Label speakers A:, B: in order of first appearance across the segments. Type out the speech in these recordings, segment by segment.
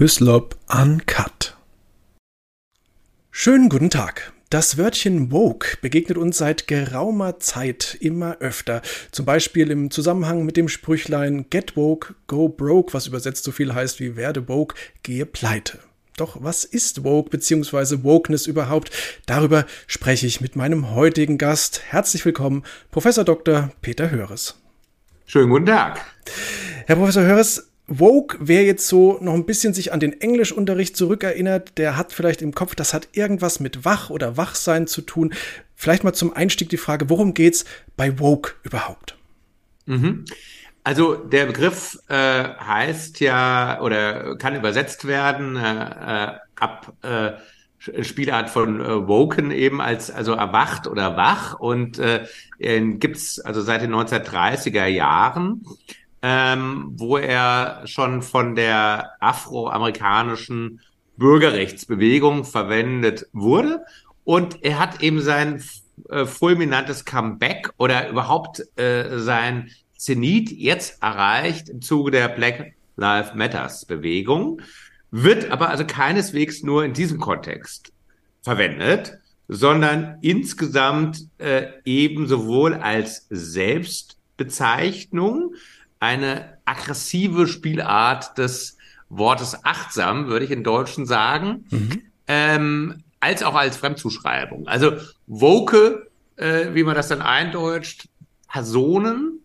A: Hyslop Uncut. Schönen guten Tag. Das Wörtchen woke begegnet uns seit geraumer Zeit immer öfter. Zum Beispiel im Zusammenhang mit dem Sprüchlein Get woke, go broke, was übersetzt so viel heißt wie werde woke, gehe pleite. Doch was ist woke bzw. wokeness überhaupt? Darüber spreche ich mit meinem heutigen Gast. Herzlich willkommen, Professor Dr. Peter Höres.
B: Schönen guten Tag.
A: Herr Professor Höres, Woke, wer jetzt so noch ein bisschen sich an den Englischunterricht zurückerinnert, der hat vielleicht im Kopf, das hat irgendwas mit Wach oder Wachsein zu tun. Vielleicht mal zum Einstieg die Frage, worum geht's bei Woke überhaupt?
B: Mhm. Also der Begriff äh, heißt ja oder kann übersetzt werden äh, äh ab äh, Spielart von äh, Woken eben als also erwacht oder wach und äh, gibt's also seit den 1930er Jahren ähm, wo er schon von der afroamerikanischen Bürgerrechtsbewegung verwendet wurde. Und er hat eben sein äh, fulminantes Comeback oder überhaupt äh, sein Zenit jetzt erreicht im Zuge der Black Lives Matters Bewegung, wird aber also keineswegs nur in diesem Kontext verwendet, sondern insgesamt äh, eben sowohl als Selbstbezeichnung eine aggressive Spielart des Wortes achtsam, würde ich in Deutschen sagen, mhm. ähm, als auch als Fremdzuschreibung. Also woke, äh, wie man das dann eindeutscht, Personen,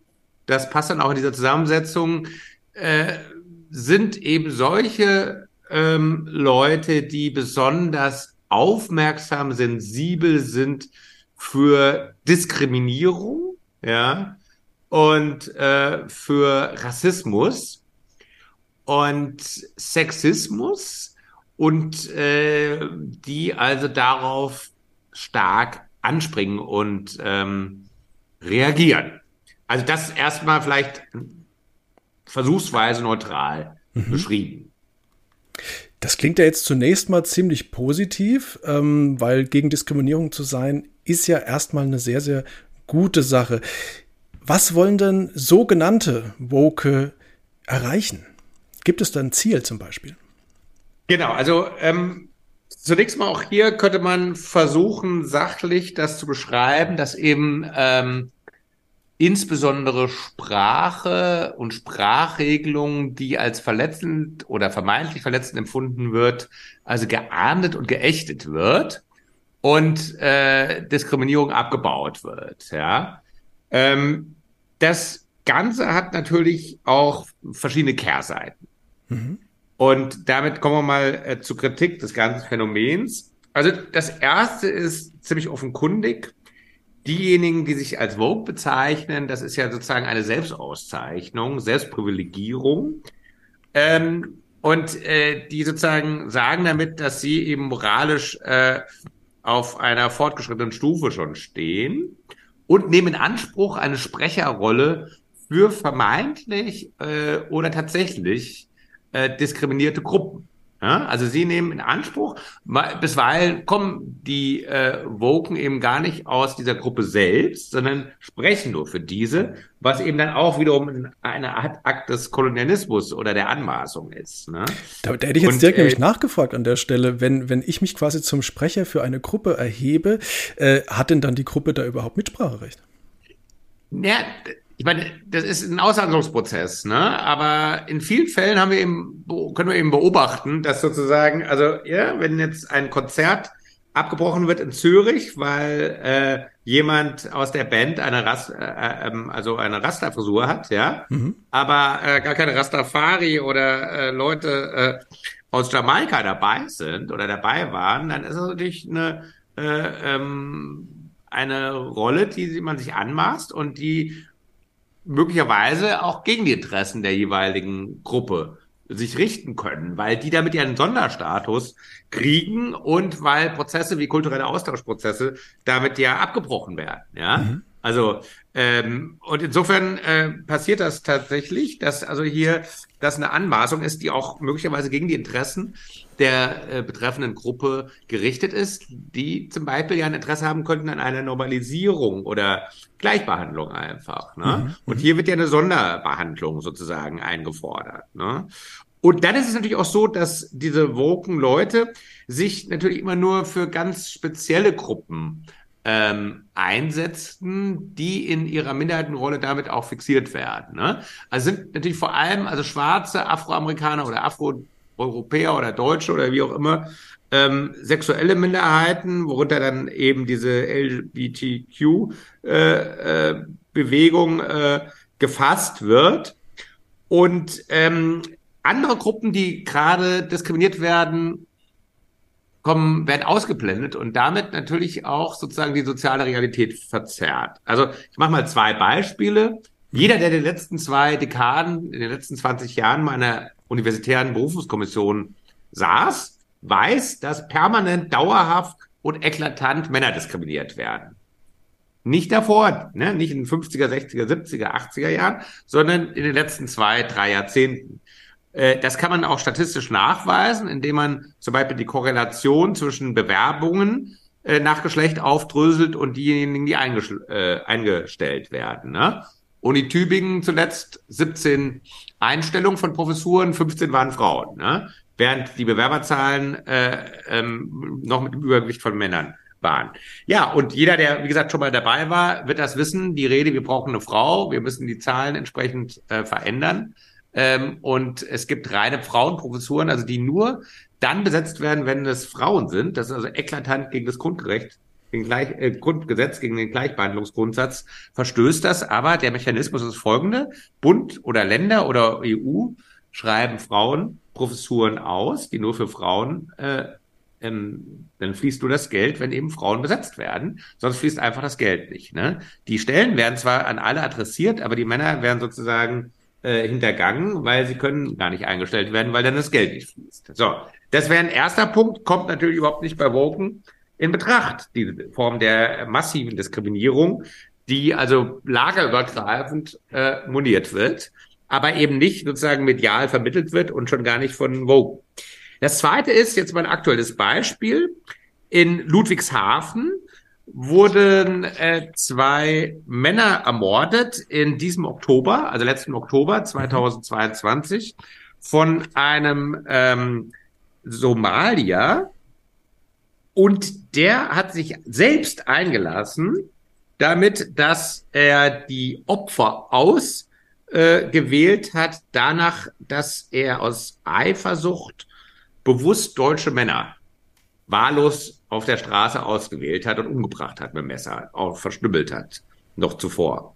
B: das passt dann auch in dieser Zusammensetzung, äh, sind eben solche ähm, Leute, die besonders aufmerksam, sensibel sind für Diskriminierung, ja, und äh, für Rassismus und Sexismus und äh, die also darauf stark anspringen und ähm, reagieren. Also das erstmal vielleicht versuchsweise neutral mhm. beschrieben.
A: Das klingt ja jetzt zunächst mal ziemlich positiv, ähm, weil gegen Diskriminierung zu sein, ist ja erstmal eine sehr, sehr gute Sache. Was wollen denn sogenannte Woke erreichen? Gibt es da ein Ziel zum Beispiel?
B: Genau, also ähm, zunächst mal auch hier könnte man versuchen, sachlich das zu beschreiben, dass eben ähm, insbesondere Sprache und Sprachregelungen, die als verletzend oder vermeintlich verletzend empfunden wird, also geahndet und geächtet wird und äh, Diskriminierung abgebaut wird. Ja. Ähm, das Ganze hat natürlich auch verschiedene Kehrseiten. Mhm. Und damit kommen wir mal äh, zur Kritik des ganzen Phänomens. Also das erste ist ziemlich offenkundig. Diejenigen, die sich als Vogue bezeichnen, das ist ja sozusagen eine Selbstauszeichnung, Selbstprivilegierung. Ähm, und äh, die sozusagen sagen damit, dass sie eben moralisch äh, auf einer fortgeschrittenen Stufe schon stehen und nehmen in Anspruch eine Sprecherrolle für vermeintlich äh, oder tatsächlich äh, diskriminierte Gruppen. Ja, also sie nehmen in Anspruch, bisweilen kommen die äh, Woken eben gar nicht aus dieser Gruppe selbst, sondern sprechen nur für diese, was eben dann auch wiederum eine Art Akt des Kolonialismus oder der Anmaßung ist. Ne?
A: Da, da hätte ich jetzt Und, direkt äh, nämlich nachgefragt an der Stelle, wenn, wenn ich mich quasi zum Sprecher für eine Gruppe erhebe, äh, hat denn dann die Gruppe da überhaupt Mitspracherecht?
B: Ja, ich meine, das ist ein Aushandlungsprozess, ne? Aber in vielen Fällen haben wir eben, können wir eben beobachten, dass sozusagen, also ja, wenn jetzt ein Konzert abgebrochen wird in Zürich, weil äh, jemand aus der Band eine Rast, äh, äh, ähm, also eine Rasterfrisur hat, ja, mhm. aber äh, gar keine Rastafari oder äh, Leute äh, aus Jamaika dabei sind oder dabei waren, dann ist das natürlich eine äh, ähm, eine Rolle, die man sich anmaßt und die möglicherweise auch gegen die Interessen der jeweiligen Gruppe sich richten können, weil die damit ja einen Sonderstatus kriegen und weil Prozesse wie kulturelle Austauschprozesse damit ja abgebrochen werden. Ja, mhm. also ähm, und insofern äh, passiert das tatsächlich, dass also hier das eine Anmaßung ist, die auch möglicherweise gegen die Interessen der äh, betreffenden Gruppe gerichtet ist, die zum Beispiel ja ein Interesse haben könnten an einer Normalisierung oder Gleichbehandlung einfach. Ne? Mhm. Und hier wird ja eine Sonderbehandlung sozusagen eingefordert. Ne? Und dann ist es natürlich auch so, dass diese woken Leute sich natürlich immer nur für ganz spezielle Gruppen ähm, einsetzen, die in ihrer Minderheitenrolle damit auch fixiert werden. Ne? Also sind natürlich vor allem also schwarze Afroamerikaner oder Afroeuropäer oder Deutsche oder wie auch immer ähm, sexuelle Minderheiten, worunter dann eben diese LGBTQ-Bewegung äh, äh, gefasst wird. Und ähm, andere Gruppen, die gerade diskriminiert werden, kommen, werden ausgeblendet und damit natürlich auch sozusagen die soziale Realität verzerrt. Also ich mache mal zwei Beispiele. Jeder, der in den letzten zwei Dekaden, in den letzten 20 Jahren mal einer universitären Berufungskommission saß, weiß, dass permanent, dauerhaft und eklatant Männer diskriminiert werden. Nicht davor, ne? nicht in den 50er, 60er, 70er, 80er Jahren, sondern in den letzten zwei, drei Jahrzehnten. Äh, das kann man auch statistisch nachweisen, indem man zum Beispiel die Korrelation zwischen Bewerbungen äh, nach Geschlecht aufdröselt und diejenigen, die äh, eingestellt werden. Ne? Uni Tübingen zuletzt 17 Einstellungen von Professuren, 15 waren Frauen, ne? während die Bewerberzahlen äh, ähm, noch mit dem Übergewicht von Männern waren. Ja, und jeder, der, wie gesagt, schon mal dabei war, wird das wissen. Die Rede, wir brauchen eine Frau, wir müssen die Zahlen entsprechend äh, verändern. Ähm, und es gibt reine Frauenprofessuren, also die nur dann besetzt werden, wenn es Frauen sind. Das ist also eklatant gegen das Grundgerecht, gegen Gleich, äh, Grundgesetz, gegen den Gleichbehandlungsgrundsatz verstößt das. Aber der Mechanismus ist folgende. Bund oder Länder oder EU schreiben Frauenprofessuren aus, die nur für Frauen äh, ähm, dann fließt nur das Geld, wenn eben Frauen besetzt werden. Sonst fließt einfach das Geld nicht. Ne? Die Stellen werden zwar an alle adressiert, aber die Männer werden sozusagen äh, hintergangen, weil sie können gar nicht eingestellt werden, weil dann das Geld nicht fließt. So, das wäre ein erster Punkt, kommt natürlich überhaupt nicht bei Woken in Betracht, diese Form der massiven Diskriminierung, die also lagerübergreifend äh, moniert wird, aber eben nicht sozusagen medial vermittelt wird und schon gar nicht von Woken. Das zweite ist jetzt mein aktuelles Beispiel. In Ludwigshafen wurden äh, zwei Männer ermordet in diesem Oktober, also letzten Oktober 2022, von einem ähm, Somalier. Und der hat sich selbst eingelassen, damit, dass er die Opfer ausgewählt äh, hat, danach, dass er aus Eifersucht bewusst deutsche Männer wahllos auf der Straße ausgewählt hat und umgebracht hat mit dem Messer, auch verstümmelt hat, noch zuvor.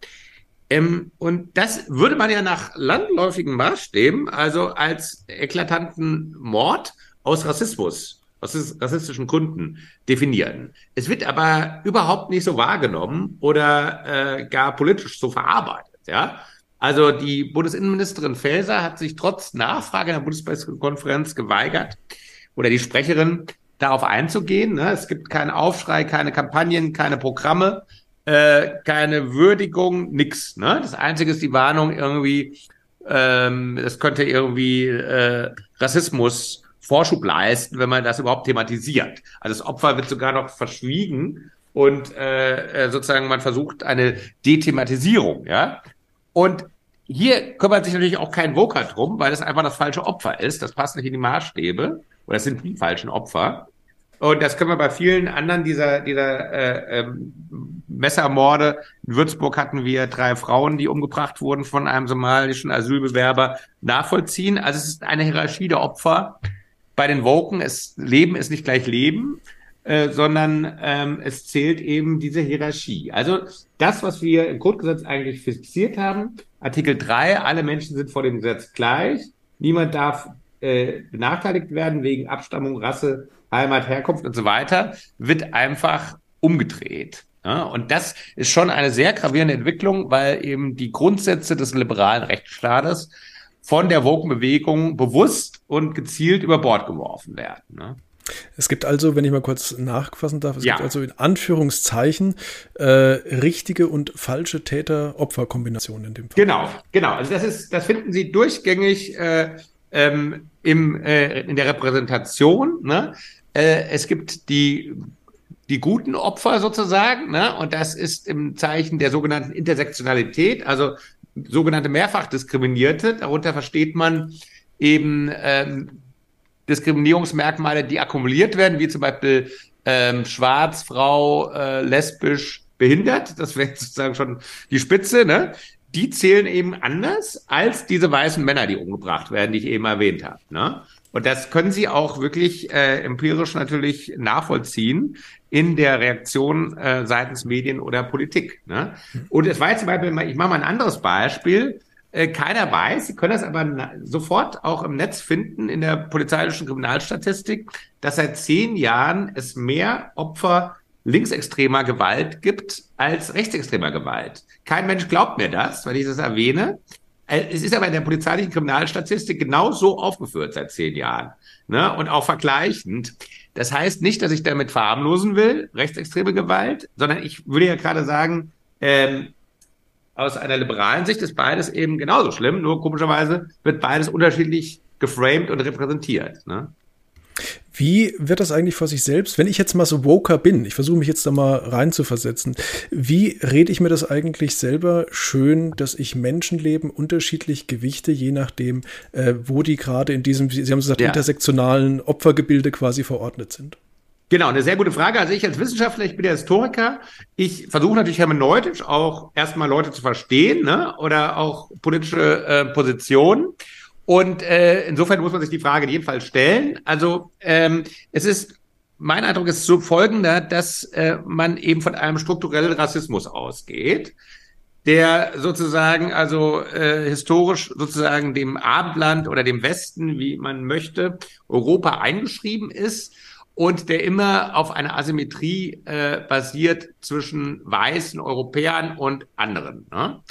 B: Ähm, und das würde man ja nach landläufigen Maßstäben, also als eklatanten Mord aus Rassismus, aus rassistischen Gründen definieren. Es wird aber überhaupt nicht so wahrgenommen oder äh, gar politisch so verarbeitet, ja. Also die Bundesinnenministerin Faeser hat sich trotz Nachfrage in der Bundespressekonferenz geweigert, oder die Sprecherin, darauf einzugehen. Ne? Es gibt keinen Aufschrei, keine Kampagnen, keine Programme, äh, keine Würdigung, nix. Ne? Das Einzige ist die Warnung irgendwie, ähm, es könnte irgendwie äh, Rassismus Vorschub leisten, wenn man das überhaupt thematisiert. Also das Opfer wird sogar noch verschwiegen und äh, äh sozusagen man versucht eine Dethematisierung, ja. Und hier kümmert sich natürlich auch kein Voker drum, weil das einfach das falsche Opfer ist. Das passt nicht in die Maßstäbe oder sind die falschen Opfer. Und das können wir bei vielen anderen dieser, dieser äh, ähm, Messermorde. In Würzburg hatten wir drei Frauen, die umgebracht wurden von einem somalischen Asylbewerber, nachvollziehen. Also es ist eine Hierarchie der Opfer. Bei den Woken ist Leben ist nicht gleich Leben, äh, sondern ähm, es zählt eben diese Hierarchie. Also das, was wir im Grundgesetz eigentlich fixiert haben, Artikel 3, alle Menschen sind vor dem Gesetz gleich. Niemand darf äh, benachteiligt werden wegen Abstammung, Rasse, Heimat, Herkunft und so weiter, wird einfach umgedreht. Ja, und das ist schon eine sehr gravierende Entwicklung, weil eben die Grundsätze des liberalen Rechtsstaates von der Woken-Bewegung bewusst und gezielt über Bord geworfen werden. Ne?
A: Es gibt also, wenn ich mal kurz nachfassen darf, es ja. gibt also in Anführungszeichen äh, richtige und falsche Täter-Opfer-Kombinationen in dem
B: Fall. Genau, genau. Also das ist, das finden Sie durchgängig äh, ähm, im, äh, in der Repräsentation. Ne? Äh, es gibt die die guten Opfer sozusagen, ne? und das ist im Zeichen der sogenannten Intersektionalität, also sogenannte Mehrfachdiskriminierte. Darunter versteht man eben ähm, Diskriminierungsmerkmale, die akkumuliert werden, wie zum Beispiel ähm, schwarz, Frau, äh, lesbisch, behindert, das wäre sozusagen schon die Spitze, ne? Die zählen eben anders als diese weißen Männer, die umgebracht werden, die ich eben erwähnt habe. Ne? Und das können Sie auch wirklich äh, empirisch natürlich nachvollziehen in der Reaktion äh, seitens Medien oder Politik. Ne? Und es war jetzt zum Beispiel, ich mache mal ein anderes Beispiel. Äh, keiner weiß, Sie können das aber sofort auch im Netz finden, in der polizeilichen Kriminalstatistik, dass seit zehn Jahren es mehr Opfer linksextremer Gewalt gibt als rechtsextremer Gewalt. Kein Mensch glaubt mir das, weil ich das erwähne. Äh, es ist aber in der polizeilichen Kriminalstatistik genau so aufgeführt seit zehn Jahren. Ne? Und auch vergleichend. Das heißt nicht, dass ich damit verharmlosen will, rechtsextreme Gewalt, sondern ich würde ja gerade sagen, ähm, aus einer liberalen Sicht ist beides eben genauso schlimm, nur komischerweise wird beides unterschiedlich geframed und repräsentiert. Ne?
A: Wie wird das eigentlich vor sich selbst, wenn ich jetzt mal so Woker bin, ich versuche mich jetzt da mal rein zu versetzen, wie rede ich mir das eigentlich selber schön, dass ich Menschenleben unterschiedlich gewichte, je nachdem, äh, wo die gerade in diesem, Sie haben gesagt, ja. intersektionalen Opfergebilde quasi verordnet sind?
B: Genau, eine sehr gute Frage. Also ich als Wissenschaftler, ich bin ja Historiker. Ich versuche natürlich hermeneutisch auch erstmal Leute zu verstehen ne? oder auch politische äh, Positionen. Und äh, insofern muss man sich die Frage Fall stellen. Also ähm, es ist, mein Eindruck ist so folgender, dass äh, man eben von einem strukturellen Rassismus ausgeht, der sozusagen, also äh, historisch sozusagen dem Abendland oder dem Westen, wie man möchte, Europa eingeschrieben ist und der immer auf einer Asymmetrie äh, basiert zwischen weißen Europäern und anderen. Ne?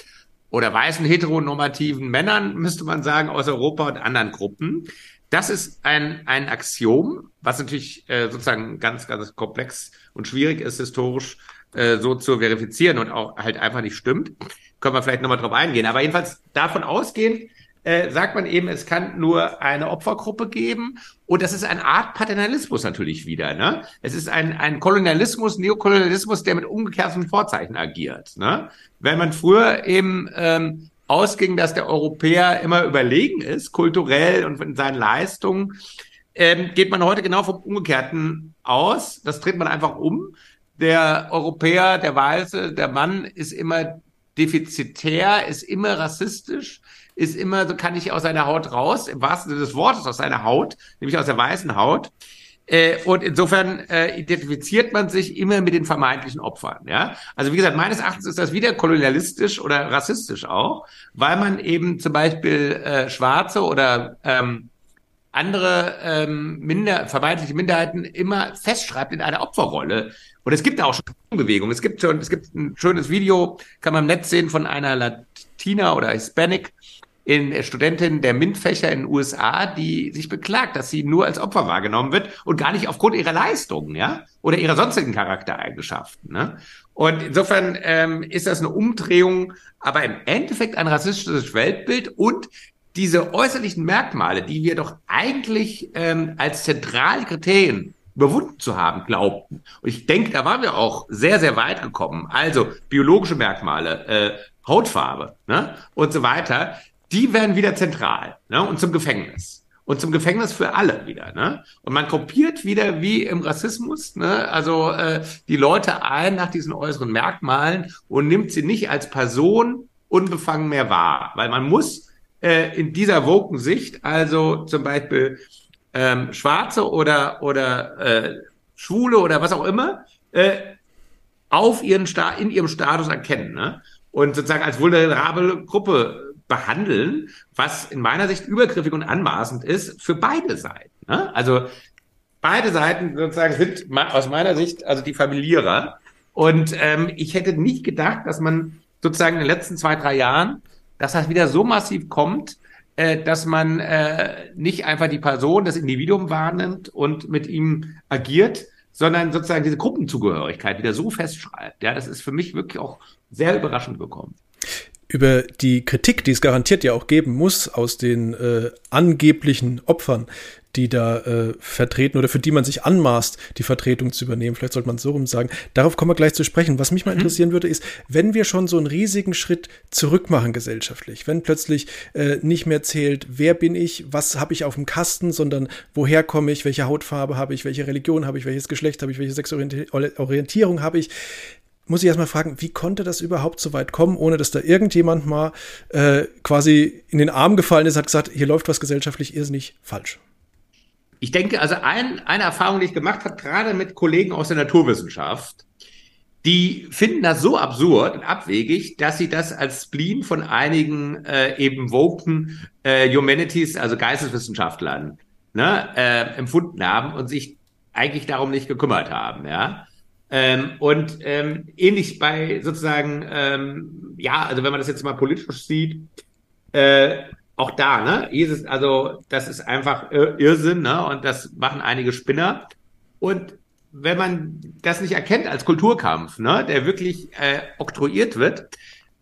B: Oder weißen heteronormativen Männern, müsste man sagen, aus Europa und anderen Gruppen. Das ist ein, ein Axiom, was natürlich äh, sozusagen ganz, ganz komplex und schwierig ist, historisch äh, so zu verifizieren und auch halt einfach nicht stimmt. Können wir vielleicht nochmal drauf eingehen. Aber jedenfalls davon ausgehend, äh, sagt man eben, es kann nur eine Opfergruppe geben. Und das ist eine Art Paternalismus natürlich wieder. Ne? Es ist ein, ein Kolonialismus, Neokolonialismus, der mit umgekehrten Vorzeichen agiert. Ne? Wenn man früher eben ähm, ausging, dass der Europäer immer überlegen ist, kulturell und in seinen Leistungen, ähm, geht man heute genau vom Umgekehrten aus. Das dreht man einfach um. Der Europäer, der Weiße, der Mann ist immer defizitär, ist immer rassistisch, ist immer, so kann ich aus seiner Haut raus, im wahrsten Sinne des Wortes aus seiner Haut, nämlich aus der weißen Haut. Äh, und insofern äh, identifiziert man sich immer mit den vermeintlichen Opfern. Ja, also wie gesagt, meines Erachtens ist das wieder kolonialistisch oder rassistisch auch, weil man eben zum Beispiel äh, Schwarze oder ähm, andere ähm, minder, vermeintliche Minderheiten immer festschreibt in einer Opferrolle. Und es gibt auch schon Bewegung. Es gibt schon, es gibt ein schönes Video, kann man im Netz sehen von einer Latina oder Hispanic, in äh, Studentin der MINT-Fächer in den USA, die sich beklagt, dass sie nur als Opfer wahrgenommen wird und gar nicht aufgrund ihrer Leistungen, ja, oder ihrer sonstigen Charaktereigenschaften. Ne? Und insofern ähm, ist das eine Umdrehung, aber im Endeffekt ein rassistisches Weltbild und diese äußerlichen Merkmale, die wir doch eigentlich ähm, als zentrale Kriterien überwunden zu haben glaubten. Und ich denke, da waren wir auch sehr, sehr weit gekommen. Also biologische Merkmale, äh, Hautfarbe ne? und so weiter die werden wieder zentral ne? und zum Gefängnis. Und zum Gefängnis für alle wieder. Ne? Und man kopiert wieder wie im Rassismus, ne? also äh, die Leute ein nach diesen äußeren Merkmalen und nimmt sie nicht als Person unbefangen mehr wahr. Weil man muss äh, in dieser woken Sicht, also zum Beispiel ähm, Schwarze oder, oder äh, Schwule oder was auch immer, äh, auf ihren Sta in ihrem Status erkennen. Ne? Und sozusagen als vulnerable Gruppe behandeln, was in meiner Sicht übergriffig und anmaßend ist für beide Seiten. Ne? Also beide Seiten sozusagen sind aus meiner Sicht also die Familierer. Und ähm, ich hätte nicht gedacht, dass man sozusagen in den letzten zwei, drei Jahren, dass das wieder so massiv kommt, äh, dass man äh, nicht einfach die Person, das Individuum wahrnimmt und mit ihm agiert, sondern sozusagen diese Gruppenzugehörigkeit wieder so festschreibt. Ja, das ist für mich wirklich auch sehr überraschend gekommen
A: über die Kritik, die es garantiert ja auch geben muss aus den äh, angeblichen Opfern, die da äh, vertreten oder für die man sich anmaßt, die Vertretung zu übernehmen. Vielleicht sollte man es so rum sagen. Darauf kommen wir gleich zu sprechen. Was mich mal mhm. interessieren würde, ist, wenn wir schon so einen riesigen Schritt zurück machen gesellschaftlich, wenn plötzlich äh, nicht mehr zählt, wer bin ich, was habe ich auf dem Kasten, sondern woher komme ich, welche Hautfarbe habe ich, welche Religion habe ich, welches Geschlecht habe ich, welche Sexualorientierung habe ich, muss ich erstmal fragen, wie konnte das überhaupt so weit kommen, ohne dass da irgendjemand mal äh, quasi in den Arm gefallen ist, hat gesagt, hier läuft was gesellschaftlich irrsinnig falsch?
B: Ich denke, also ein, eine Erfahrung, die ich gemacht habe, gerade mit Kollegen aus der Naturwissenschaft, die finden das so absurd und abwegig, dass sie das als Spleen von einigen äh, eben woken äh, Humanities, also Geisteswissenschaftlern, ne, äh, empfunden haben und sich eigentlich darum nicht gekümmert haben, ja. Ähm, und ähm, ähnlich bei sozusagen, ähm, ja, also wenn man das jetzt mal politisch sieht, äh, auch da, ne, Jesus, also das ist einfach Irrsinn, ne, und das machen einige Spinner. Und wenn man das nicht erkennt als Kulturkampf, ne, der wirklich äh, oktroyiert wird,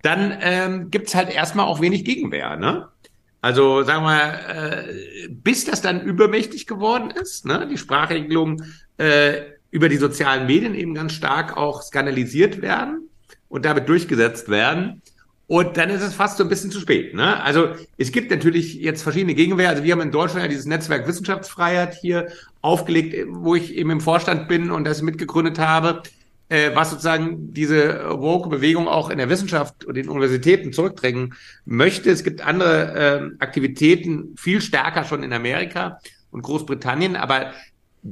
B: dann ähm, gibt halt erstmal auch wenig Gegenwehr, ne? Also sagen wir, äh, bis das dann übermächtig geworden ist, ne, die Sprachregelung äh, über die sozialen Medien eben ganz stark auch skandalisiert werden und damit durchgesetzt werden. Und dann ist es fast so ein bisschen zu spät. Ne? Also es gibt natürlich jetzt verschiedene Gegenwehr. Also wir haben in Deutschland ja dieses Netzwerk Wissenschaftsfreiheit hier aufgelegt, wo ich eben im Vorstand bin und das mitgegründet habe, äh, was sozusagen diese Woke-Bewegung auch in der Wissenschaft und den Universitäten zurückdrängen möchte. Es gibt andere äh, Aktivitäten viel stärker schon in Amerika und Großbritannien, aber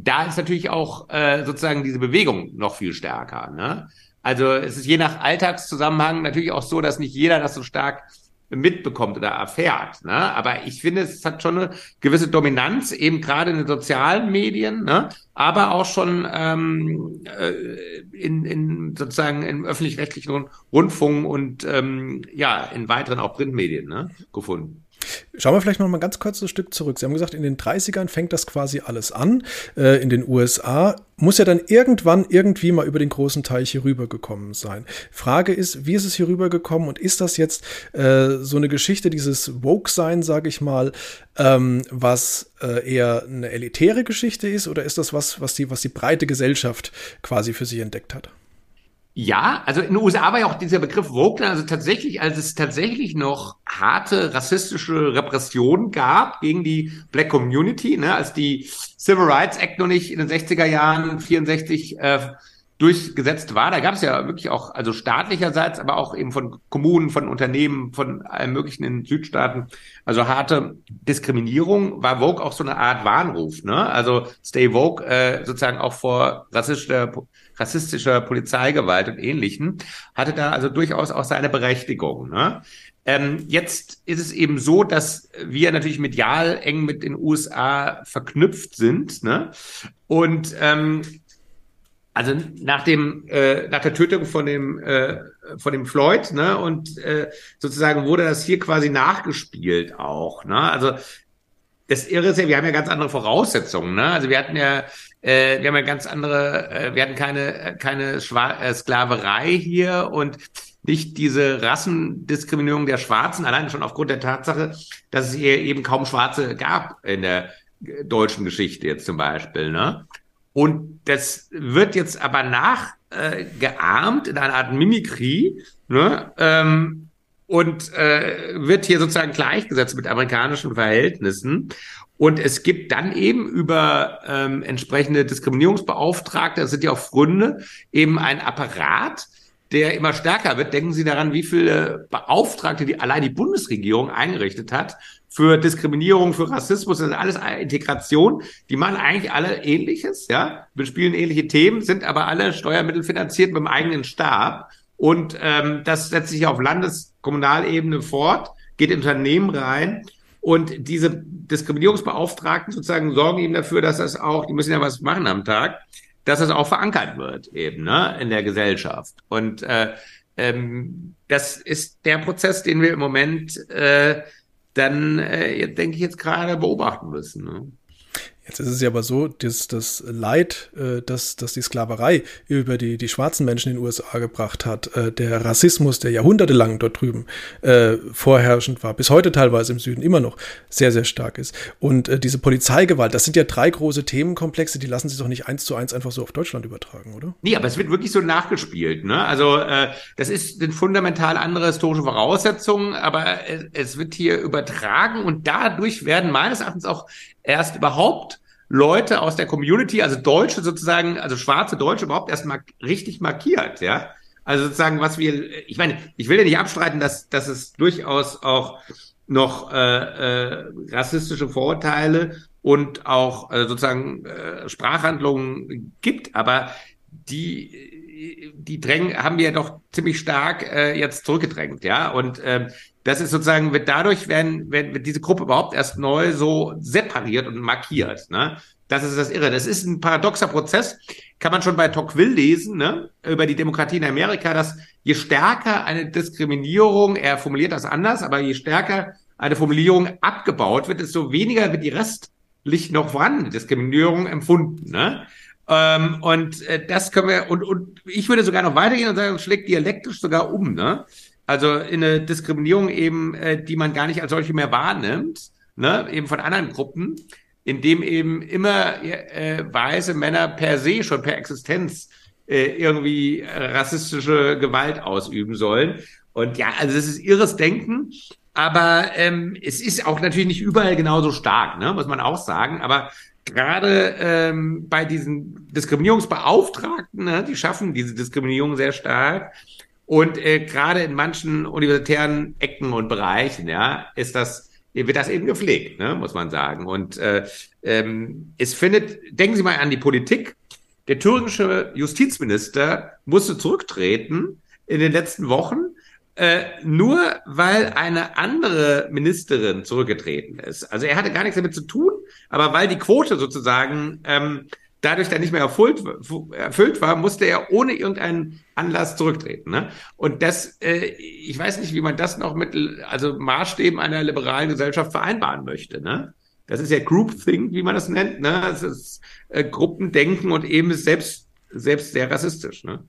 B: da ist natürlich auch äh, sozusagen diese Bewegung noch viel stärker. Ne? Also es ist je nach Alltagszusammenhang natürlich auch so, dass nicht jeder das so stark mitbekommt oder erfährt. Ne? Aber ich finde, es hat schon eine gewisse Dominanz, eben gerade in den sozialen Medien, ne? aber auch schon ähm, äh, in, in sozusagen im öffentlich-rechtlichen Rundfunk und ähm, ja, in weiteren auch Printmedien ne? gefunden.
A: Schauen wir vielleicht noch mal ganz kurz ein Stück zurück. Sie haben gesagt, in den 30ern fängt das quasi alles an. Äh, in den USA muss ja dann irgendwann irgendwie mal über den großen Teich hier rübergekommen sein. Frage ist, wie ist es hier rübergekommen und ist das jetzt äh, so eine Geschichte, dieses Woke-Sein, sage ich mal, ähm, was äh, eher eine elitäre Geschichte ist oder ist das was, was die, was die breite Gesellschaft quasi für sich entdeckt hat?
B: Ja, also in den USA war ja auch dieser Begriff Woke, also tatsächlich, als es tatsächlich noch harte rassistische Repressionen gab gegen die Black Community, ne, als die Civil Rights Act noch nicht in den 60er Jahren 64 äh, durchgesetzt war. Da gab es ja wirklich auch, also staatlicherseits, aber auch eben von Kommunen, von Unternehmen, von allem Möglichen in Südstaaten, also harte Diskriminierung, war Vogue auch so eine Art Warnruf, ne? Also Stay Vogue äh, sozusagen auch vor rassistischer rassistischer Polizeigewalt und Ähnlichem, hatte da also durchaus auch seine Berechtigung. Ne? Ähm, jetzt ist es eben so, dass wir natürlich medial eng mit den USA verknüpft sind. Ne? Und ähm, also nach dem äh, nach der Tötung von dem äh, von dem Floyd ne und äh, sozusagen wurde das hier quasi nachgespielt auch ne also das Irre ist ja wir haben ja ganz andere Voraussetzungen ne also wir hatten ja äh, wir haben ja ganz andere, äh, wir hatten keine, äh, keine Schwa äh, Sklaverei hier und nicht diese Rassendiskriminierung der Schwarzen, allein schon aufgrund der Tatsache, dass es hier eben kaum Schwarze gab in der äh, deutschen Geschichte jetzt zum Beispiel. Ne? Und das wird jetzt aber nachgeahmt äh, in einer Art Mimikrie ne? ähm, und äh, wird hier sozusagen gleichgesetzt mit amerikanischen Verhältnissen. Und es gibt dann eben über ähm, entsprechende Diskriminierungsbeauftragte, das sind ja auch Gründe, eben ein Apparat, der immer stärker wird. Denken Sie daran, wie viele Beauftragte die allein die Bundesregierung eingerichtet hat für Diskriminierung, für Rassismus, das ist alles Integration. Die machen eigentlich alle Ähnliches, ja, bespielen ähnliche Themen, sind aber alle steuermittelfinanziert mit dem eigenen Stab. Und ähm, das setzt sich auf Landeskommunalebene fort, geht in Unternehmen rein und diese Diskriminierungsbeauftragten sozusagen sorgen eben dafür, dass das auch, die müssen ja was machen am Tag, dass das auch verankert wird eben ne, in der Gesellschaft. Und äh, ähm, das ist der Prozess, den wir im Moment äh, dann, äh, denke ich, jetzt gerade beobachten müssen. Ne?
A: Jetzt ist es ja aber so, dass das Leid, äh, das, das die Sklaverei über die, die schwarzen Menschen in den USA gebracht hat, äh, der Rassismus, der jahrhundertelang dort drüben äh, vorherrschend war, bis heute teilweise im Süden immer noch sehr, sehr stark ist. Und äh, diese Polizeigewalt, das sind ja drei große Themenkomplexe, die lassen sich doch nicht eins zu eins einfach so auf Deutschland übertragen, oder?
B: Nee, aber es wird wirklich so nachgespielt. Ne? Also äh, das ist eine fundamental andere historische Voraussetzung, aber es, es wird hier übertragen und dadurch werden meines Erachtens auch erst überhaupt Leute aus der Community, also Deutsche sozusagen, also schwarze Deutsche überhaupt erst mal richtig markiert, ja. Also sozusagen, was wir, ich meine, ich will ja nicht abstreiten, dass, dass es durchaus auch noch äh, äh, rassistische Vorurteile und auch äh, sozusagen äh, Sprachhandlungen gibt, aber die die drängen haben wir doch ziemlich stark äh, jetzt zurückgedrängt, ja. Und äh, das ist sozusagen, wird dadurch werden, werden wird diese Gruppe überhaupt erst neu so separiert und markiert. Ne? Das ist das Irre. Das ist ein paradoxer Prozess. Kann man schon bei Tocqueville lesen, ne? über die Demokratie in Amerika, dass je stärker eine Diskriminierung, er formuliert das anders, aber je stärker eine Formulierung abgebaut wird, desto weniger wird die restlich noch vorhandene Diskriminierung empfunden. Ne? Ähm, und äh, das können wir, und, und ich würde sogar noch weitergehen und sagen, schlägt dialektisch sogar um. Ne? Also in eine Diskriminierung eben, äh, die man gar nicht als solche mehr wahrnimmt, ne, eben von anderen Gruppen, in dem eben immer äh, weiße Männer per se schon per Existenz äh, irgendwie rassistische Gewalt ausüben sollen. Und ja, also es ist irres Denken, aber ähm, es ist auch natürlich nicht überall genauso stark, ne, muss man auch sagen. Aber gerade ähm, bei diesen Diskriminierungsbeauftragten, ne, die schaffen diese Diskriminierung sehr stark. Und äh, gerade in manchen universitären Ecken und Bereichen, ja, ist das wird das eben gepflegt, ne, muss man sagen. Und äh, ähm, es findet, denken Sie mal an die Politik. Der thüringische Justizminister musste zurücktreten in den letzten Wochen, äh, nur weil eine andere Ministerin zurückgetreten ist. Also er hatte gar nichts damit zu tun, aber weil die Quote sozusagen ähm, dadurch dann nicht mehr erfüllt, erfüllt war, musste er ohne irgendeinen Anlass zurücktreten. Ne? Und das, äh, ich weiß nicht, wie man das noch mit also Maßstäben einer liberalen Gesellschaft vereinbaren möchte. Ne? Das ist ja Groupthink, wie man das nennt. Ne? Das ist äh, Gruppendenken und eben ist selbst, selbst sehr rassistisch. Ne?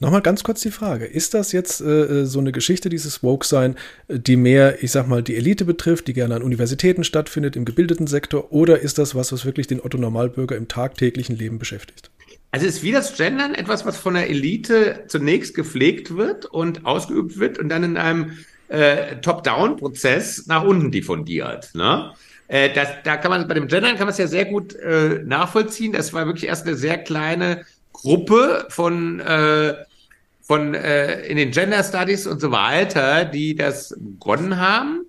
A: Nochmal ganz kurz die Frage: Ist das jetzt äh, äh, so eine Geschichte, dieses Woke-Sein, äh, die mehr, ich sag mal, die Elite betrifft, die gerne an Universitäten stattfindet, im gebildeten Sektor, oder ist das was, was wirklich den Otto-Normalbürger im tagtäglichen Leben beschäftigt?
B: Also ist wie das Gendern etwas, was von der Elite zunächst gepflegt wird und ausgeübt wird und dann in einem äh, Top-Down-Prozess nach unten diffundiert. Ne? Äh, das, da kann man bei dem Gendern kann man es ja sehr gut äh, nachvollziehen. Das war wirklich erst eine sehr kleine Gruppe von, äh, von äh, in den Gender Studies und so weiter, die das begonnen haben.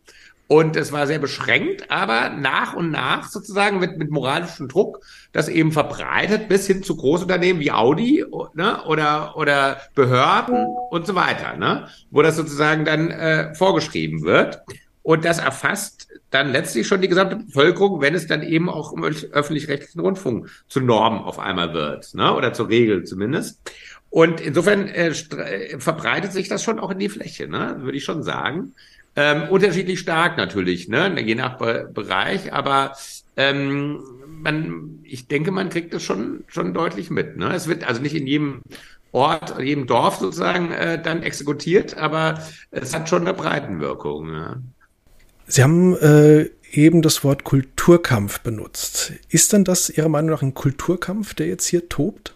B: Und es war sehr beschränkt, aber nach und nach sozusagen wird mit moralischem Druck das eben verbreitet bis hin zu Großunternehmen wie Audi ne, oder, oder Behörden und so weiter, ne, wo das sozusagen dann äh, vorgeschrieben wird. Und das erfasst dann letztlich schon die gesamte Bevölkerung, wenn es dann eben auch im öffentlich-rechtlichen Rundfunk zu Norm auf einmal wird, ne? oder zur Regel zumindest. Und insofern äh, äh, verbreitet sich das schon auch in die Fläche, ne? würde ich schon sagen. Ähm, unterschiedlich stark natürlich, ne? je nach Be Bereich, aber ähm, man, ich denke, man kriegt das schon, schon deutlich mit. Ne? Es wird also nicht in jedem Ort, in jedem Dorf sozusagen äh, dann exekutiert, aber es hat schon eine Breitenwirkung. Ja.
A: Sie haben äh, eben das Wort Kulturkampf benutzt. Ist denn das Ihrer Meinung nach ein Kulturkampf, der jetzt hier tobt?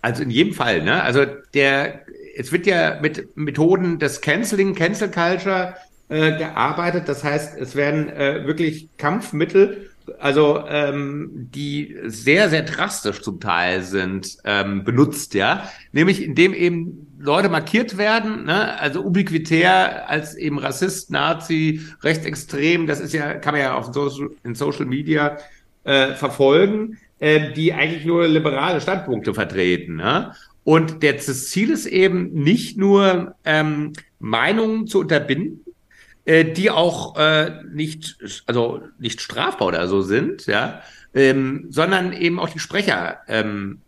B: Also in jedem Fall, ne? Also der, es wird ja mit Methoden des Canceling, Cancel Culture äh, gearbeitet. Das heißt, es werden äh, wirklich Kampfmittel, also ähm, die sehr, sehr drastisch zum Teil sind, ähm, benutzt, ja. Nämlich indem eben Leute markiert werden, ne? also ubiquitär als eben Rassist, Nazi, rechtsextrem, das ist ja, kann man ja in Social, in Social Media äh, verfolgen, äh, die eigentlich nur liberale Standpunkte vertreten. Ne? Und der, das Ziel ist eben nicht nur ähm, Meinungen zu unterbinden, die auch äh, nicht, also nicht strafbar oder so sind, ja, ähm, sondern eben auch die Sprecher ähm,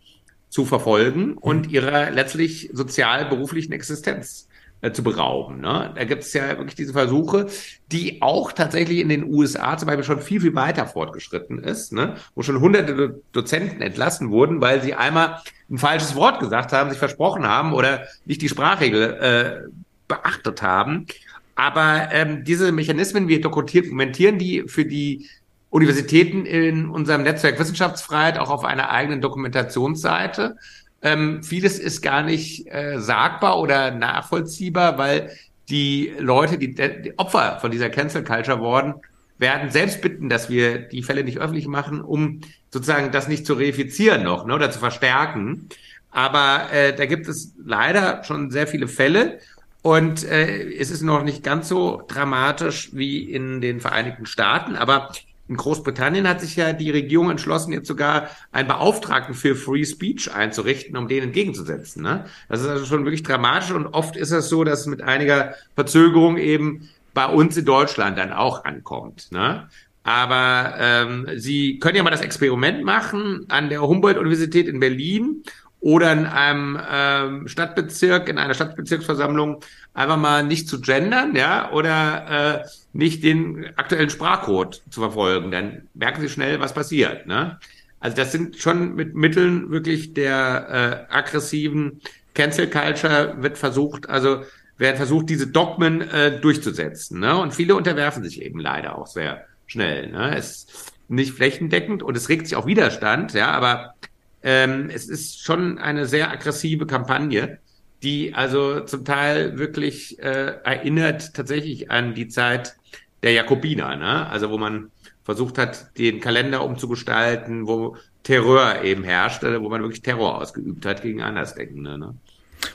B: zu verfolgen und mhm. ihrer letztlich sozial-beruflichen Existenz äh, zu berauben. Ne? Da gibt es ja wirklich diese Versuche, die auch tatsächlich in den USA zum Beispiel schon viel, viel weiter fortgeschritten ist, ne? wo schon hunderte Do Dozenten entlassen wurden, weil sie einmal ein falsches Wort gesagt haben, sich versprochen haben oder nicht die Sprachregel äh, beachtet haben. Aber ähm, diese Mechanismen, wir dokumentieren die für die Universitäten in unserem Netzwerk Wissenschaftsfreiheit auch auf einer eigenen Dokumentationsseite. Ähm, vieles ist gar nicht äh, sagbar oder nachvollziehbar, weil die Leute, die, die Opfer von dieser Cancel Culture worden, werden selbst bitten, dass wir die Fälle nicht öffentlich machen, um sozusagen das nicht zu reifizieren noch ne, oder zu verstärken. Aber äh, da gibt es leider schon sehr viele Fälle und äh, es ist noch nicht ganz so dramatisch wie in den Vereinigten Staaten. Aber in Großbritannien hat sich ja die Regierung entschlossen, jetzt sogar einen Beauftragten für Free Speech einzurichten, um denen entgegenzusetzen. Ne? Das ist also schon wirklich dramatisch und oft ist es so, dass mit einiger Verzögerung eben bei uns in Deutschland dann auch ankommt. Ne? Aber ähm, Sie können ja mal das Experiment machen an der Humboldt-Universität in Berlin oder in einem ähm, Stadtbezirk, in einer Stadtbezirksversammlung einfach mal nicht zu gendern, ja, oder äh, nicht den aktuellen Sprachcode zu verfolgen, dann merken sie schnell, was passiert. Ne? Also das sind schon mit Mitteln wirklich der äh, aggressiven Cancel Culture wird versucht, also werden versucht, diese Dogmen äh, durchzusetzen. Ne? Und viele unterwerfen sich eben leider auch sehr schnell. Ne? Es ist nicht flächendeckend und es regt sich auch Widerstand, ja, aber ähm, es ist schon eine sehr aggressive Kampagne die also zum Teil wirklich äh, erinnert tatsächlich an die Zeit der Jakobiner, ne? also wo man versucht hat, den Kalender umzugestalten, wo Terror eben herrschte, wo man wirklich Terror ausgeübt hat gegen Andersdenkende. Ne?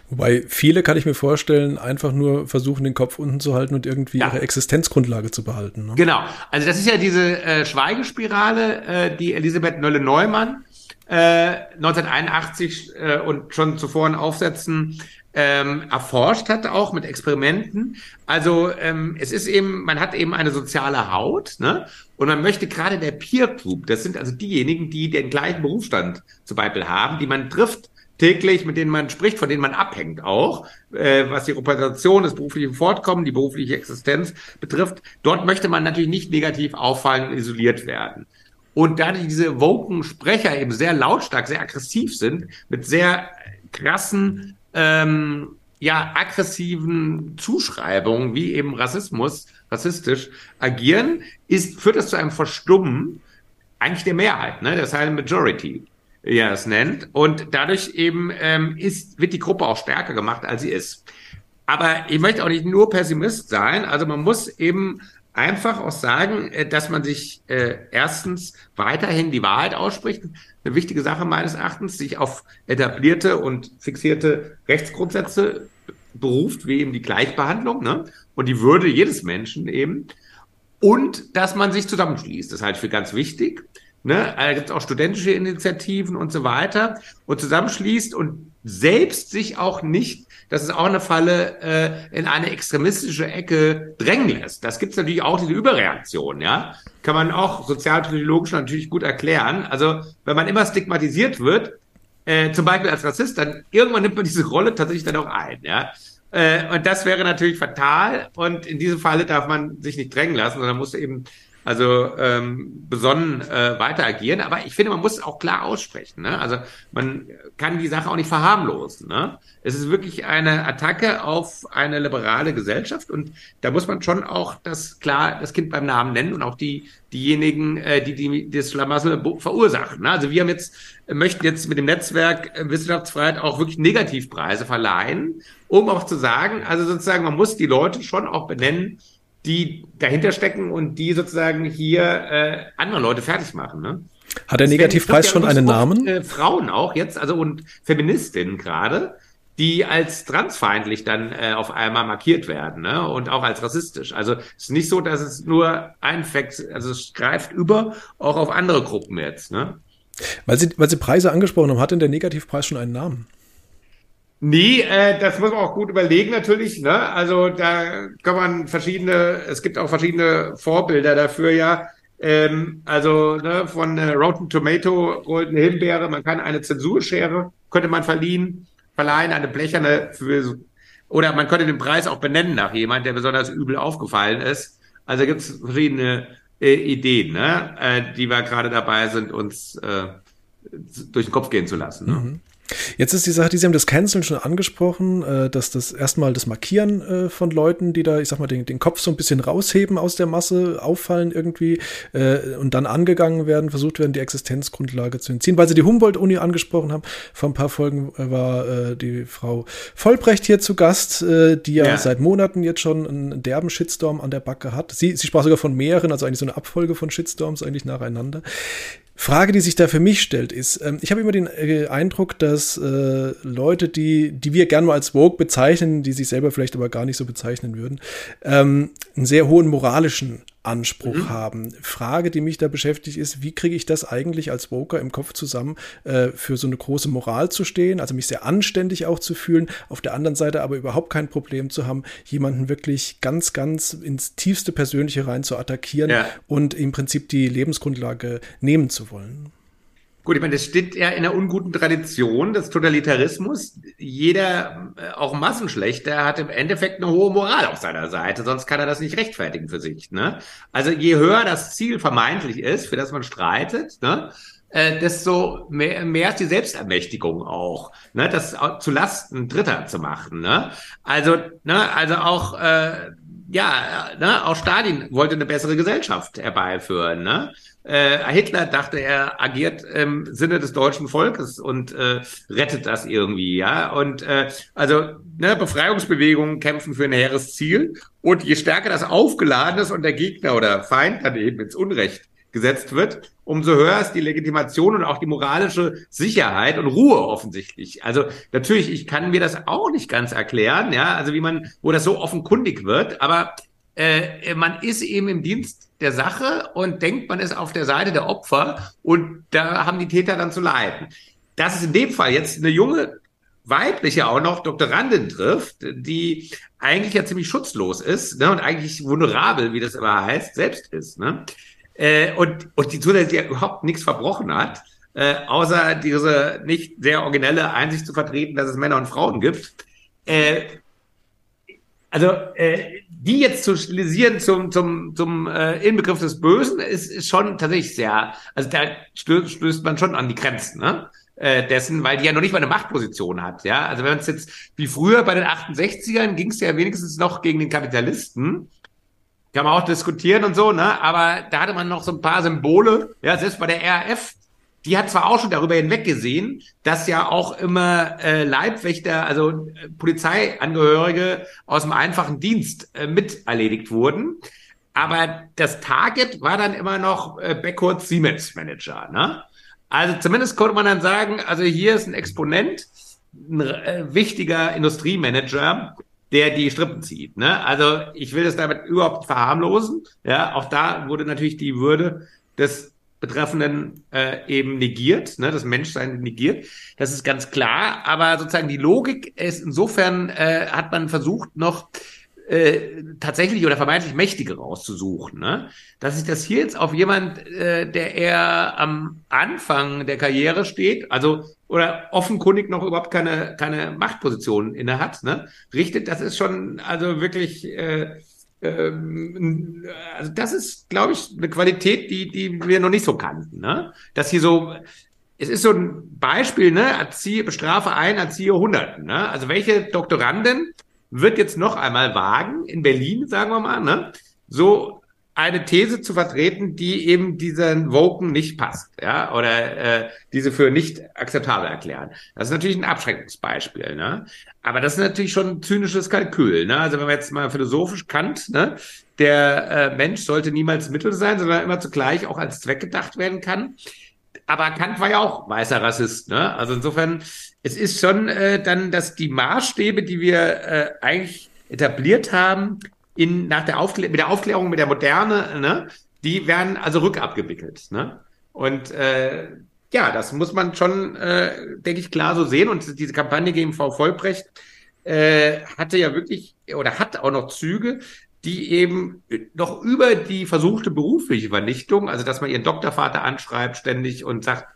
A: Wobei viele, kann ich mir vorstellen, einfach nur versuchen, den Kopf unten zu halten und irgendwie ja. ihre Existenzgrundlage zu behalten.
B: Ne? Genau. Also das ist ja diese äh, Schweigespirale, äh, die Elisabeth Nölle-Neumann äh, 1981 äh, und schon zuvor in Aufsätzen ähm, erforscht hat, auch mit Experimenten. Also ähm, es ist eben, man hat eben eine soziale Haut, ne? Und man möchte gerade der Peer Group, das sind also diejenigen, die den gleichen Berufsstand zum Beispiel haben, die man trifft täglich, mit denen man spricht, von denen man abhängt auch, äh, was die Repräsentation, das berufliche Fortkommen, die berufliche Existenz betrifft. Dort möchte man natürlich nicht negativ auffallen und isoliert werden. Und dadurch diese woken Sprecher eben sehr lautstark, sehr aggressiv sind, mit sehr krassen, ähm, ja, aggressiven Zuschreibungen, wie eben Rassismus, rassistisch agieren, ist, führt das zu einem Verstummen eigentlich der Mehrheit, ne, der Silent Majority, wie er es nennt. Und dadurch eben ähm, ist, wird die Gruppe auch stärker gemacht, als sie ist. Aber ich möchte auch nicht nur Pessimist sein. Also man muss eben einfach auch sagen, äh, dass man sich äh, erstens weiterhin die Wahrheit ausspricht. Eine wichtige Sache meines Erachtens, sich auf etablierte und fixierte Rechtsgrundsätze beruft, wie eben die Gleichbehandlung ne? und die Würde jedes Menschen eben. Und dass man sich zusammenschließt. Das halte ich für ganz wichtig. Ne? Da gibt es auch studentische Initiativen und so weiter und zusammenschließt und selbst sich auch nicht, das ist auch eine Falle, äh, in eine extremistische Ecke drängen lässt. Das gibt es natürlich auch, diese Überreaktion, ja. Kann man auch sozialpsychologisch natürlich gut erklären. Also, wenn man immer stigmatisiert wird, äh, zum Beispiel als Rassist, dann irgendwann nimmt man diese Rolle tatsächlich dann auch ein, ja. Äh, und das wäre natürlich fatal. Und in diesem Falle darf man sich nicht drängen lassen, sondern muss eben also ähm, besonnen äh, weiter agieren. Aber ich finde, man muss es auch klar aussprechen. Ne? Also man kann die Sache auch nicht verharmlosen. Ne? Es ist wirklich eine Attacke auf eine liberale Gesellschaft und da muss man schon auch das klar das Kind beim Namen nennen und auch die diejenigen, äh, die, die das Schlamassel verursachen. Ne? Also wir haben jetzt möchten jetzt mit dem Netzwerk äh, Wissenschaftsfreiheit auch wirklich Negativpreise verleihen, um auch zu sagen, also sozusagen man muss die Leute schon auch benennen die dahinter stecken und die sozusagen hier äh, andere Leute fertig machen. Ne?
A: Hat der Negativpreis schon einen Namen?
B: Äh, Frauen auch jetzt, also und Feministinnen gerade, die als transfeindlich dann äh, auf einmal markiert werden ne? und auch als rassistisch. Also es ist nicht so, dass es nur ein Fact, also es greift über auch auf andere Gruppen jetzt. Ne?
A: Weil Sie, weil Sie Preise angesprochen haben, hat denn der Negativpreis schon einen Namen?
B: Nee, äh, das muss man auch gut überlegen natürlich. Ne? Also da kann man verschiedene, es gibt auch verschiedene Vorbilder dafür ja. Ähm, also ne, von äh, Rotten Tomato, Golden Himbeere, man kann eine Zensurschere, könnte man verliehen, verleihen, eine blecherne für Oder man könnte den Preis auch benennen nach jemand, der besonders übel aufgefallen ist. Also gibt es verschiedene äh, Ideen, ne? äh, die wir gerade dabei sind, uns äh, durch den Kopf gehen zu lassen. Ne? Mhm.
A: Jetzt ist die Sache, die Sie haben das Canceln schon angesprochen, äh, dass das erstmal das Markieren äh, von Leuten, die da, ich sag mal, den, den Kopf so ein bisschen rausheben aus der Masse, auffallen irgendwie äh, und dann angegangen werden, versucht werden, die Existenzgrundlage zu entziehen. Weil Sie die Humboldt-Uni angesprochen haben, vor ein paar Folgen war die Frau Vollbrecht hier zu Gast, die ja, ja, seit Monaten jetzt schon einen derben Shitstorm an der Backe hat. Sie, sie sprach sogar von mehreren, also eigentlich so eine Abfolge von Shitstorms eigentlich nacheinander. Frage, die sich da für mich stellt, ist, ähm, ich habe immer den äh, Eindruck, dass äh, Leute, die, die wir gerne mal als Vogue bezeichnen, die sich selber vielleicht aber gar nicht so bezeichnen würden, ähm, einen sehr hohen moralischen Anspruch mhm. haben. Frage, die mich da beschäftigt, ist, wie kriege ich das eigentlich als Woker im Kopf zusammen, äh, für so eine große Moral zu stehen, also mich sehr anständig auch zu fühlen, auf der anderen Seite aber überhaupt kein Problem zu haben, jemanden wirklich ganz, ganz ins tiefste Persönliche rein zu attackieren ja. und im Prinzip die Lebensgrundlage nehmen zu wollen.
B: Gut, ich meine, das steht ja in einer unguten Tradition des Totalitarismus. Jeder, äh, auch Massenschlechter, hat im Endeffekt eine hohe Moral auf seiner Seite, sonst kann er das nicht rechtfertigen für sich. Ne? Also je höher das Ziel vermeintlich ist, für das man streitet, ne, äh, desto mehr, mehr ist die Selbstermächtigung auch, ne, das zu Lasten Dritter zu machen. Ne? Also, ne, also auch äh, ja, ne, auch Stalin wollte eine bessere Gesellschaft herbeiführen. Ne? Äh, Hitler dachte, er agiert im Sinne des deutschen Volkes und äh, rettet das irgendwie, ja. Und äh, also ne, Befreiungsbewegungen kämpfen für ein hehres Ziel. Und je stärker das aufgeladen ist und der Gegner oder Feind dann eben ins Unrecht gesetzt wird, umso höher ist die Legitimation und auch die moralische Sicherheit und Ruhe offensichtlich. Also natürlich, ich kann mir das auch nicht ganz erklären, ja, also wie man, wo das so offenkundig wird, aber äh, man ist eben im Dienst der Sache und denkt, man ist auf der Seite der Opfer und da haben die Täter dann zu leiden. Das ist in dem Fall jetzt eine junge weibliche auch noch Doktorandin trifft, die eigentlich ja ziemlich schutzlos ist ne, und eigentlich vulnerabel, wie das immer heißt, selbst ist. Ne? Äh, und, und die zusätzlich ja überhaupt nichts verbrochen hat, äh, außer diese nicht sehr originelle Einsicht zu vertreten, dass es Männer und Frauen gibt. Äh, also äh, die jetzt zu stilisieren zum, zum, zum äh, Inbegriff des Bösen ist, ist schon tatsächlich sehr, also da stößt, stößt man schon an die Grenzen, ne? Äh, dessen, weil die ja noch nicht mal eine Machtposition hat, ja. Also wenn man es jetzt wie früher bei den 68ern ging es ja wenigstens noch gegen den Kapitalisten. Kann man auch diskutieren und so, ne? Aber da hatte man noch so ein paar Symbole, ja, selbst bei der RAF die hat zwar auch schon darüber hinweggesehen, dass ja auch immer äh, Leibwächter, also äh, Polizeiangehörige aus dem einfachen Dienst äh, mit erledigt wurden. Aber das Target war dann immer noch äh, Beckert Siemens Manager. Ne? Also zumindest konnte man dann sagen, also hier ist ein Exponent, ein äh, wichtiger Industriemanager, der die Strippen zieht. Ne? Also ich will das damit überhaupt verharmlosen. Ja, auch da wurde natürlich die Würde des Betreffenden äh, eben negiert, ne, das Menschsein negiert. Das ist ganz klar. Aber sozusagen die Logik ist insofern äh, hat man versucht noch äh, tatsächlich oder vermeintlich Mächtige rauszusuchen. Ne? Dass sich das hier jetzt auf jemand, äh, der eher am Anfang der Karriere steht, also oder offenkundig noch überhaupt keine keine Machtposition inne hat, ne, richtet, das ist schon also wirklich äh, ähm, also das ist, glaube ich, eine Qualität, die, die wir noch nicht so kannten. Ne? Dass hier so, es ist so ein Beispiel, ne? Erziehe, bestrafe ein, erziehe Hunderten. Ne? Also welche Doktorandin wird jetzt noch einmal wagen, in Berlin, sagen wir mal, ne? so eine These zu vertreten, die eben diesen Woken nicht passt, ja, oder äh, diese für nicht akzeptabel erklären. Das ist natürlich ein Abschreckungsbeispiel, ne? Aber das ist natürlich schon ein zynisches Kalkül, ne? Also wenn man jetzt mal philosophisch Kant, ne, der äh, Mensch sollte niemals Mittel sein, sondern immer zugleich auch als Zweck gedacht werden kann. Aber Kant war ja auch weißer Rassist, ne? Also insofern, es ist schon äh, dann, dass die Maßstäbe, die wir äh, eigentlich etabliert haben, in, nach der Aufklär mit der Aufklärung, mit der Moderne, ne, die werden also rückabgewickelt. Ne? Und äh, ja, das muss man schon, äh, denke ich, klar so sehen. Und diese Kampagne gegen Frau Vollbrecht äh, hatte ja wirklich oder hat auch noch Züge, die eben noch über die versuchte berufliche Vernichtung, also dass man ihren Doktorvater anschreibt ständig und sagt,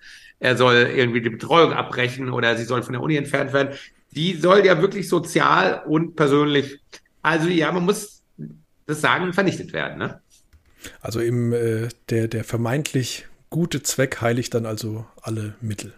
B: er soll irgendwie die Betreuung abbrechen oder sie soll von der Uni entfernt werden, die soll ja wirklich sozial und persönlich, also ja, man muss das sagen, vernichtet werden. Ne?
A: Also eben äh, der, der vermeintlich gute Zweck heiligt dann also alle Mittel.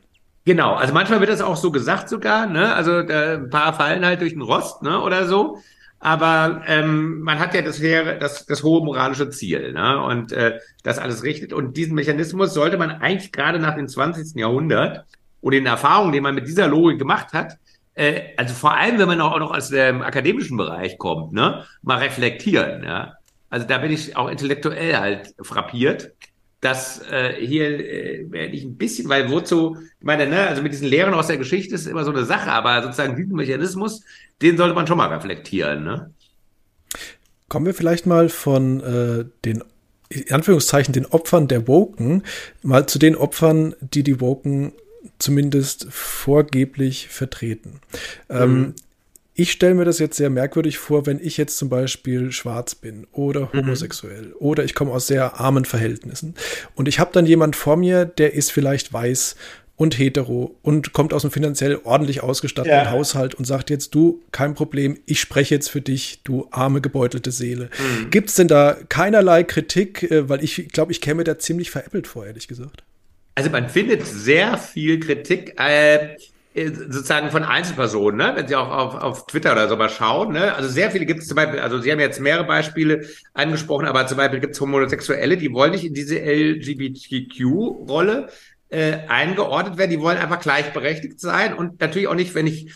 B: Genau, also manchmal wird das auch so gesagt sogar, ne? Also äh, ein paar fallen halt durch den Rost, ne? Oder so. Aber ähm, man hat ja das, das, das hohe moralische Ziel, ne? Und äh, das alles richtet. Und diesen Mechanismus sollte man eigentlich gerade nach dem 20. Jahrhundert und den Erfahrungen, die man mit dieser Logik gemacht hat, äh, also vor allem, wenn man auch noch aus dem akademischen Bereich kommt, ne, mal reflektieren. Ja? Also da bin ich auch intellektuell halt frappiert dass äh, hier äh, werde ich ein bisschen, weil wozu, ich meine, ne, also mit diesen Lehren aus der Geschichte ist immer so eine Sache, aber sozusagen diesen Mechanismus, den sollte man schon mal reflektieren. Ne?
A: Kommen wir vielleicht mal von äh, den in Anführungszeichen den Opfern der Woken mal zu den Opfern, die die Woken zumindest vorgeblich vertreten. Ähm, mhm. Ähm, ich stelle mir das jetzt sehr merkwürdig vor, wenn ich jetzt zum Beispiel schwarz bin oder mhm. homosexuell mhm. oder ich komme aus sehr armen Verhältnissen und ich habe dann jemand vor mir, der ist vielleicht weiß und hetero und kommt aus einem finanziell ordentlich ausgestatteten ja. Haushalt und sagt jetzt, du, kein Problem, ich spreche jetzt für dich, du arme, gebeutelte Seele. Mhm. Gibt es denn da keinerlei Kritik, äh, weil ich glaube, ich käme da ziemlich veräppelt vor, ehrlich gesagt.
B: Also man findet sehr viel Kritik. Äh, äh, sozusagen von Einzelpersonen, ne? wenn Sie auch auf, auf Twitter oder so mal schauen. Ne? Also sehr viele gibt es zum Beispiel, also Sie haben jetzt mehrere Beispiele angesprochen, aber zum Beispiel gibt es Homosexuelle, die wollen nicht in diese LGBTQ-Rolle äh, eingeordnet werden, die wollen einfach gleichberechtigt sein und natürlich auch nicht, wenn ich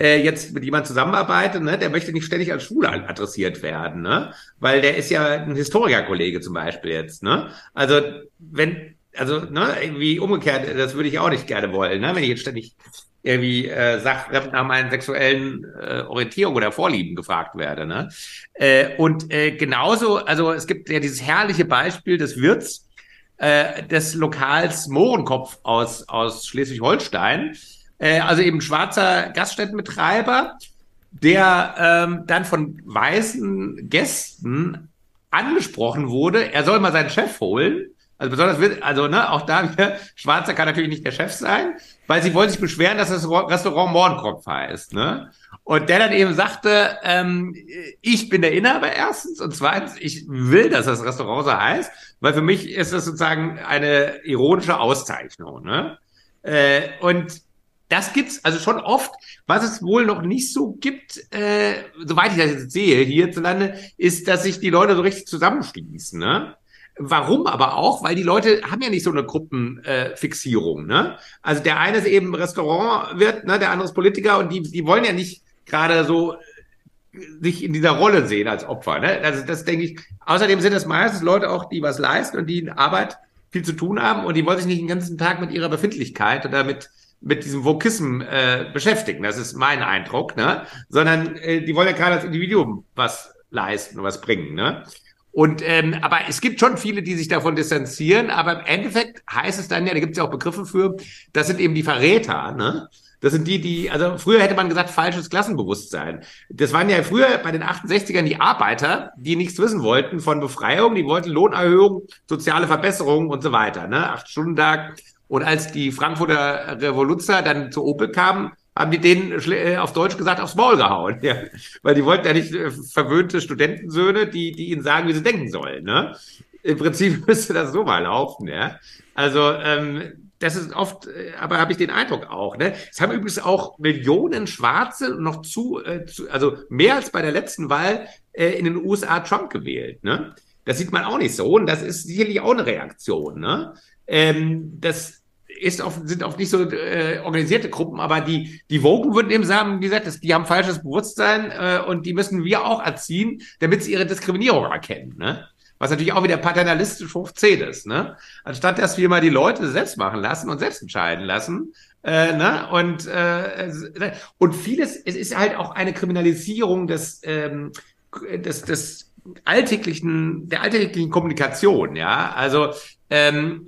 B: äh, jetzt mit jemandem zusammenarbeite, ne, der möchte nicht ständig als Schwule adressiert werden, ne? Weil der ist ja ein Historikerkollege zum Beispiel jetzt, ne? Also wenn, also, ne, irgendwie umgekehrt, das würde ich auch nicht gerne wollen, ne? Wenn ich jetzt ständig irgendwie äh, sag, nach meinen sexuellen äh, Orientierung oder Vorlieben gefragt werde. Ne? Äh, und äh, genauso, also es gibt ja dieses herrliche Beispiel des Wirts äh, des Lokals Mohrenkopf aus, aus Schleswig-Holstein, äh, also eben schwarzer Gaststättenbetreiber, der ähm, dann von weißen Gästen angesprochen wurde, er soll mal seinen Chef holen also besonders, also ne, auch da wieder, Schwarzer kann natürlich nicht der Chef sein, weil sie wollen sich beschweren, dass das Restaurant Mohrenkopf heißt. Ne? Und der dann eben sagte, ähm, ich bin der Inhaber erstens und zweitens, ich will, dass das Restaurant so heißt, weil für mich ist das sozusagen eine ironische Auszeichnung. Ne? Äh, und das gibt's also schon oft. Was es wohl noch nicht so gibt, äh, soweit ich das jetzt sehe hierzulande, ist, dass sich die Leute so richtig zusammenschließen. Ne? Warum aber auch? Weil die Leute haben ja nicht so eine Gruppenfixierung. Äh, ne? Also der eine ist eben Restaurantwirt, ne? der andere ist Politiker und die, die wollen ja nicht gerade so äh, sich in dieser Rolle sehen als Opfer. Ne? Also das denke ich. Außerdem sind es meistens Leute auch, die was leisten und die in Arbeit viel zu tun haben und die wollen sich nicht den ganzen Tag mit ihrer Befindlichkeit oder mit mit diesem Vokism äh, beschäftigen. Das ist mein Eindruck, ne? Sondern äh, die wollen ja gerade als Individuum was leisten und was bringen, ne? Und ähm, aber es gibt schon viele, die sich davon distanzieren, aber im Endeffekt heißt es dann ja, da gibt es ja auch Begriffe für, das sind eben die Verräter, ne? Das sind die, die, also früher hätte man gesagt, falsches Klassenbewusstsein. Das waren ja früher bei den 68ern die Arbeiter, die nichts wissen wollten von Befreiung, die wollten Lohnerhöhung, soziale Verbesserung und so weiter, ne? Acht Stunden Tag. Und als die Frankfurter Revoluzer dann zu Opel kamen, haben die denen äh, auf Deutsch gesagt aufs Maul gehauen. Ja. Weil die wollten ja nicht äh, verwöhnte Studentensöhne, die, die ihnen sagen, wie sie denken sollen. Ne? Im Prinzip müsste das so mal laufen. Ja? Also ähm, das ist oft, äh, aber habe ich den Eindruck auch. Ne? Es haben übrigens auch Millionen Schwarze noch zu, äh, zu, also mehr als bei der letzten Wahl äh, in den USA Trump gewählt. Ne? Das sieht man auch nicht so und das ist sicherlich auch eine Reaktion. Ne? Ähm, das ist oft, sind oft nicht so äh, organisierte Gruppen, aber die, die Woken würden eben sagen, wie gesagt, die haben falsches Bewusstsein äh, und die müssen wir auch erziehen, damit sie ihre Diskriminierung erkennen. Ne? Was natürlich auch wieder paternalistisch hoch 10 ist. Ne? Anstatt dass wir mal die Leute selbst machen lassen und selbst entscheiden lassen. Äh, ne? und, äh, und vieles, es ist halt auch eine Kriminalisierung des, ähm, des, des alltäglichen, der alltäglichen Kommunikation, ja. Also ähm,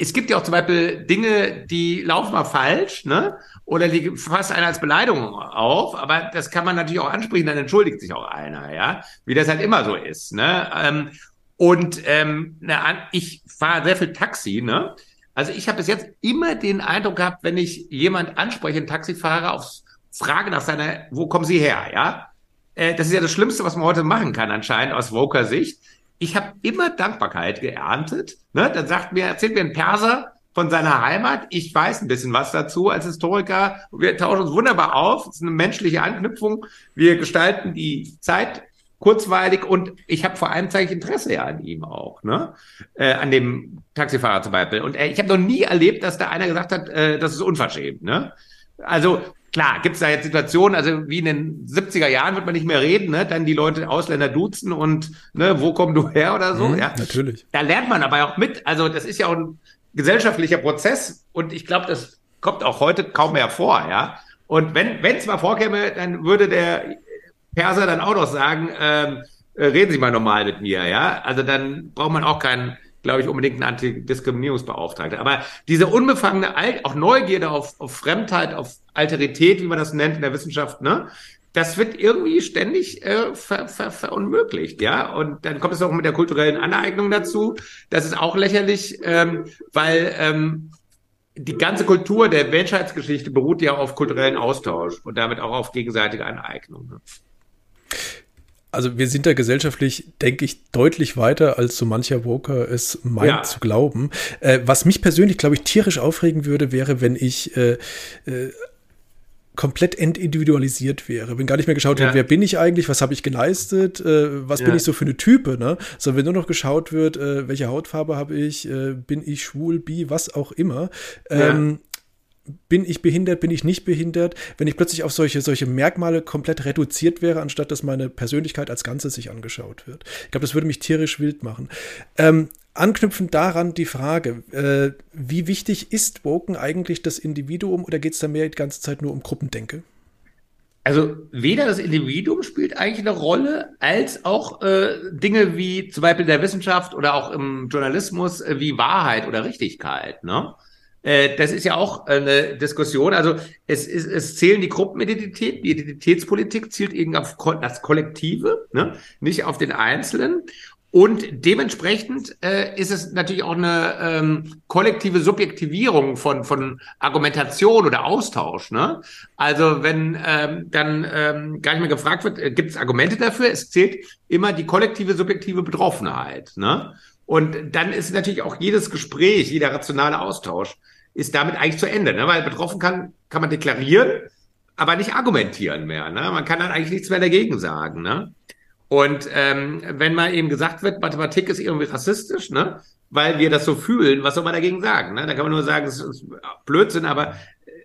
B: es gibt ja auch zum Beispiel Dinge, die laufen mal falsch, ne? Oder die fasst einer als Beleidigung auf, aber das kann man natürlich auch ansprechen, dann entschuldigt sich auch einer, ja, wie das halt immer so ist, ne? Ähm, und ähm, na, ich fahre sehr viel Taxi, ne? Also ich habe bis jetzt immer den Eindruck gehabt, wenn ich jemand anspreche, einen Taxifahrer aufs Frage nach seiner, wo kommen Sie her, ja? Äh, das ist ja das Schlimmste, was man heute machen kann, anscheinend aus Woker Sicht. Ich habe immer Dankbarkeit geerntet. Ne? Dann sagt mir, erzählt mir ein Perser von seiner Heimat. Ich weiß ein bisschen was dazu als Historiker. Wir tauschen uns wunderbar auf. Es ist eine menschliche Anknüpfung. Wir gestalten die Zeit kurzweilig und ich habe vor allem zeige ich Interesse ja an ihm auch, ne? Äh, an dem Taxifahrer zum Beispiel. Und äh, ich habe noch nie erlebt, dass da einer gesagt hat, äh, das ist unverschämt, ne? Also klar, gibt es da jetzt Situationen, also wie in den 70er Jahren wird man nicht mehr reden, ne? Dann die Leute Ausländer duzen und ne, wo komm du her oder so,
A: Mhm,
B: ja.
A: natürlich.
B: Da lernt man aber auch mit. Also das ist ja auch ein gesellschaftlicher Prozess und ich glaube, das kommt auch heute kaum mehr vor, ja. Und wenn wenn es mal vorkäme, dann würde der Perser dann auch noch sagen, ähm, äh, reden Sie mal normal mit mir, ja. Also dann braucht man auch keinen, glaube ich, unbedingt einen Antidiskriminierungsbeauftragten. Aber diese unbefangene, Al auch Neugierde auf, auf Fremdheit, auf Alterität, wie man das nennt in der Wissenschaft, ne? Das wird irgendwie ständig äh, ver, ver, verunmöglicht, ja. Und dann kommt es auch mit der kulturellen Aneignung dazu. Das ist auch lächerlich, ähm, weil ähm, die ganze Kultur der Menschheitsgeschichte beruht ja auf kulturellen Austausch und damit auch auf gegenseitige Aneignung. Ne?
A: Also wir sind da gesellschaftlich, denke ich, deutlich weiter, als so mancher Woker es meint
B: Ja.
A: zu glauben. Äh, was mich persönlich, glaube ich, tierisch aufregen würde, wäre, wenn ich äh, äh, komplett entindividualisiert wäre. Wenn gar nicht mehr geschaut
B: Ja.
A: wird, wer bin ich eigentlich, was habe ich geleistet, äh, was bin
B: Ja.
A: ich so für eine Type, ne? Sondern wenn nur noch geschaut wird, äh, welche Hautfarbe habe ich, äh, bin ich schwul, bi, was auch immer.
B: Ja.
A: Ähm, bin ich behindert, bin ich nicht behindert, wenn ich plötzlich auf solche, solche Merkmale komplett reduziert wäre, anstatt dass meine Persönlichkeit als Ganzes sich angeschaut wird. Ich glaube, das würde mich tierisch wild machen. Ähm, anknüpfend daran die Frage, äh, wie wichtig ist Woken eigentlich das Individuum oder geht es da mehr die ganze Zeit nur um Gruppendenke?
B: Also weder das Individuum spielt eigentlich eine Rolle, als auch äh, Dinge wie zum Beispiel der Wissenschaft oder auch im Journalismus äh, wie Wahrheit oder Richtigkeit. Ne? Äh, das ist ja auch eine Diskussion. Also es, es, es zählen die Gruppenidentität, die Identitätspolitik zielt eben auf das Kollektive, ne? nicht auf den Einzelnen. Und dementsprechend äh, ist es natürlich auch eine ähm, kollektive Subjektivierung von, von Argumentation oder Austausch. Ne? Also wenn ähm, dann ähm, gar nicht mehr gefragt wird, äh, gibt es Argumente dafür? Es zählt immer die kollektive subjektive Betroffenheit. Ne? Und dann ist natürlich auch jedes Gespräch, jeder rationale Austausch ist damit eigentlich zu Ende, ne? weil betroffen kann, kann man deklarieren, aber nicht argumentieren mehr. Ne? Man kann dann eigentlich nichts mehr dagegen sagen. Ne? Und ähm, wenn mal eben gesagt wird, Mathematik ist irgendwie rassistisch, ne? weil wir das so fühlen, was soll man dagegen sagen? Ne? Da kann man nur sagen, es ist Blödsinn, aber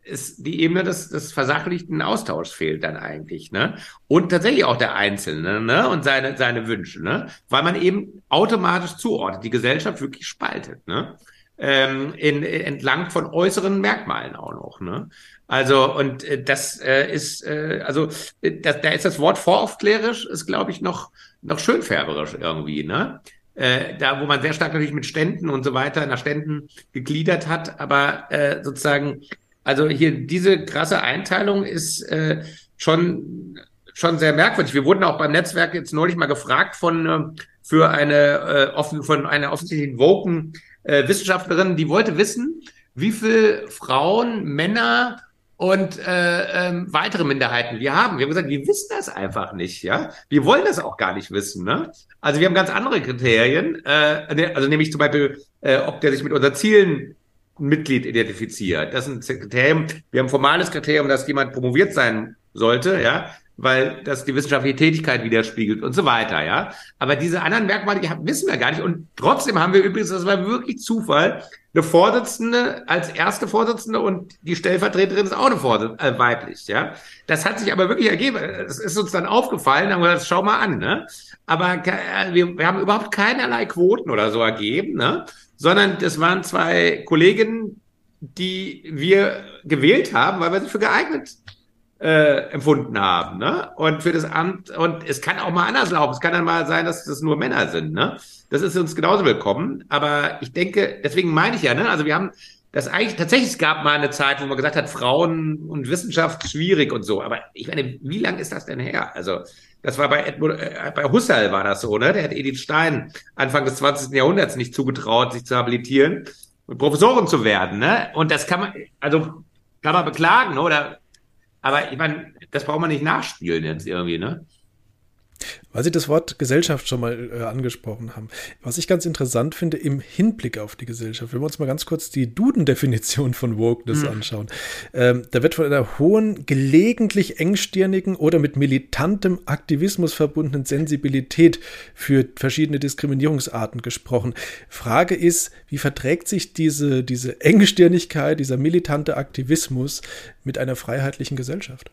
B: es, die Ebene des, des versachlichten Austauschs fehlt dann eigentlich. Ne? Und tatsächlich auch der Einzelne ne? und seine, seine Wünsche, ne? weil man eben automatisch zuordnet, die Gesellschaft wirklich spaltet. Ne? Ähm, in, entlang von äußeren Merkmalen auch noch. Ne? Also, und äh, das äh, ist, äh, also, äh, das, da ist das Wort voraufklärisch, ist, glaube ich, noch, noch schönfärberisch irgendwie, ne? Äh, da, wo man sehr stark natürlich mit Ständen und so weiter nach Ständen gegliedert hat, aber äh, sozusagen, also hier diese krasse Einteilung ist äh, schon schon sehr merkwürdig. Wir wurden auch beim Netzwerk jetzt neulich mal gefragt von äh, für eine äh, offen von einer offensichtlichen Woken äh, Wissenschaftlerin, die wollte wissen, wie viel Frauen, Männer und äh, ähm, weitere Minderheiten wir haben. Wir haben gesagt, wir wissen das einfach nicht, ja. Wir wollen das auch gar nicht wissen, ne? Also wir haben ganz andere Kriterien, äh, ne- also nämlich zum Beispiel, äh, ob der sich mit unseren Zielen Mitglied identifiziert. Das ist ein. Wir haben ein formales Kriterium, dass jemand promoviert sein sollte, ja, weil das die wissenschaftliche Tätigkeit widerspiegelt und so weiter, ja. Aber diese anderen Merkmale, die wissen wir gar nicht. Und trotzdem haben wir übrigens, das war wirklich Zufall, eine Vorsitzende als erste Vorsitzende und die Stellvertreterin ist auch eine Vorsitzende, äh, weiblich, ja. Das hat sich aber wirklich ergeben. Es ist uns dann aufgefallen, haben wir gesagt, schau mal an, ne. Aber äh, wir, wir haben überhaupt keinerlei Quoten oder so ergeben, ne. Sondern das waren zwei Kolleginnen, die wir gewählt haben, weil wir sie für geeignet äh, empfunden haben, ne? Und für das Amt, und es kann auch mal anders laufen. Es kann dann mal sein, dass das nur Männer sind, ne? Das ist uns genauso willkommen. Aber ich denke, deswegen meine ich ja, ne? Also wir haben das eigentlich, tatsächlich, es gab mal eine Zeit, wo man gesagt hat, Frauen und Wissenschaft schwierig und so. Aber ich meine, wie lang ist das denn her? Also, das war bei Edmund, äh, bei Husserl war das so, ne? Der hat Edith Stein Anfang des 20. Jahrhunderts nicht zugetraut, sich zu habilitieren und Professorin zu werden, ne? Und das kann man, also kann man beklagen, oder Aber ich meine, das braucht man nicht nachspielen jetzt irgendwie, ne?
A: Weil Sie das Wort Gesellschaft schon mal äh, angesprochen haben. Was ich ganz interessant finde im Hinblick auf die Gesellschaft, wenn wir uns mal ganz kurz die Duden-Definition von Wokeness mhm. anschauen. Ähm, da wird von einer hohen, gelegentlich engstirnigen oder mit militantem Aktivismus verbundenen Sensibilität für verschiedene Diskriminierungsarten gesprochen. Frage ist, wie verträgt sich diese, diese Engstirnigkeit, dieser militante Aktivismus mit einer freiheitlichen Gesellschaft?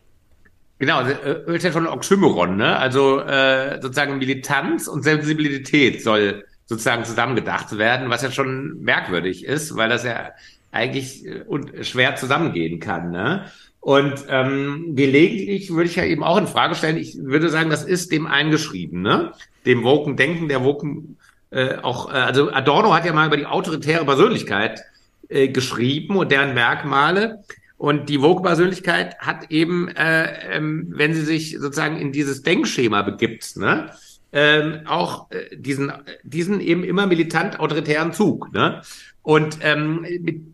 B: Genau, also, äh, ist ja schon ein Oxymoron, ne? Also äh, sozusagen Militanz und Sensibilität soll sozusagen zusammengedacht werden, was ja schon merkwürdig ist, weil das ja eigentlich äh, schwer zusammengehen kann, ne? Und ähm, gelegentlich würde ich ja eben auch in Frage stellen, ich würde sagen, das ist dem eingeschrieben, ne? Dem Woken Denken, der Woken äh, auch, äh, also Adorno hat ja mal über die autoritäre Persönlichkeit äh, geschrieben und deren Merkmale. Und die Vogue-Persönlichkeit hat eben, äh, ähm, wenn sie sich sozusagen in dieses Denkschema begibt, ne, ähm, auch äh, diesen, diesen eben immer militant autoritären Zug. Ne? Und ähm,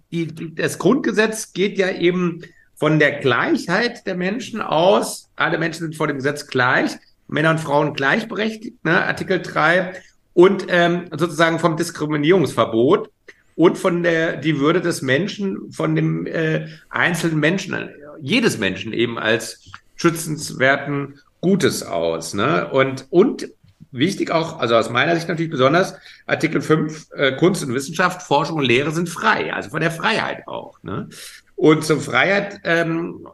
B: die, das Grundgesetz geht ja eben von der Gleichheit der Menschen aus. Alle Menschen sind vor dem Gesetz gleich, Männer und Frauen gleichberechtigt, ne? Artikel 3. Und ähm, sozusagen vom Diskriminierungsverbot und von der die Würde des Menschen, von dem äh, einzelnen Menschen, jedes Menschen eben als schützenswerten Gutes aus. Ne? Und, und wichtig auch, also aus meiner Sicht natürlich besonders, Artikel 5, äh, Kunst und Wissenschaft, Forschung und Lehre sind frei, also von der Freiheit auch. Ne? Und zur Freiheit, ähm,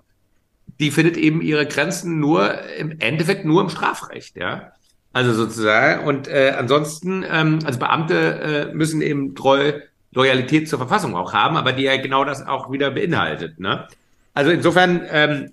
B: die findet eben ihre Grenzen nur im Endeffekt nur im Strafrecht, ja. Also sozusagen. Und äh, ansonsten, ähm, also Beamte äh, müssen eben treu Loyalität zur Verfassung auch haben, aber die ja genau das auch wieder beinhaltet. Ne? Also insofern ähm,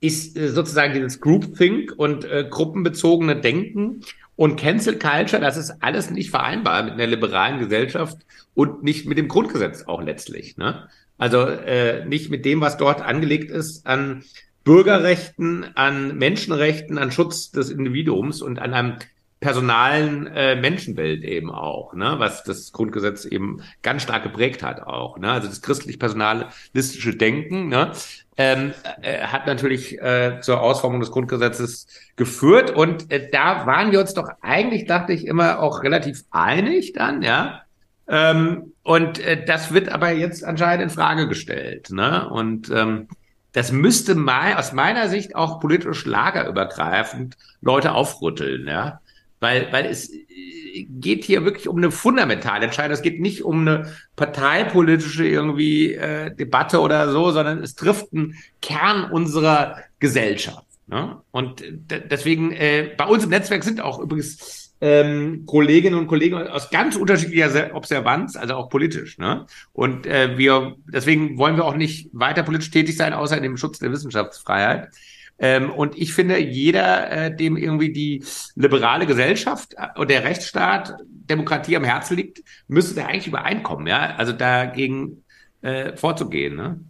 B: ist äh, sozusagen dieses Groupthink und äh, gruppenbezogene Denken und Cancel Culture, das ist alles nicht vereinbar mit einer liberalen Gesellschaft und nicht mit dem Grundgesetz auch letztlich. Ne? Also äh, nicht mit dem, was dort angelegt ist an Bürgerrechten, an Menschenrechten, an Schutz des Individuums und an einem personalen äh, Menschenbild eben auch, ne, was das Grundgesetz eben ganz stark geprägt hat auch, ne, also das christlich-personalistische Denken, ne, ähm, äh, hat natürlich äh, zur Ausformung des Grundgesetzes geführt und äh, da waren wir uns doch eigentlich, dachte ich, immer auch relativ einig dann, ja, ähm, und äh, das wird aber jetzt anscheinend in Frage gestellt, ne, und ähm, das müsste mal aus meiner Sicht auch politisch lagerübergreifend Leute aufrütteln, ja. Weil, weil es äh, geht hier wirklich um eine fundamentale Entscheidung. Es geht nicht um eine parteipolitische irgendwie äh, Debatte oder so, sondern es trifft einen Kern unserer Gesellschaft. Ne? Und deswegen, äh, bei uns im Netzwerk sind auch übrigens ähm, Kolleginnen und Kollegen aus ganz unterschiedlicher Observanz, also auch politisch. Ne? Und äh, wir, deswegen wollen wir auch nicht weiter politisch tätig sein, außer in dem Schutz der Wissenschaftsfreiheit. Ähm, und ich finde, jeder, äh, dem irgendwie die liberale Gesellschaft und der Rechtsstaat, Demokratie am Herzen liegt, müsste da eigentlich übereinkommen, ja, also dagegen äh, vorzugehen. Ne?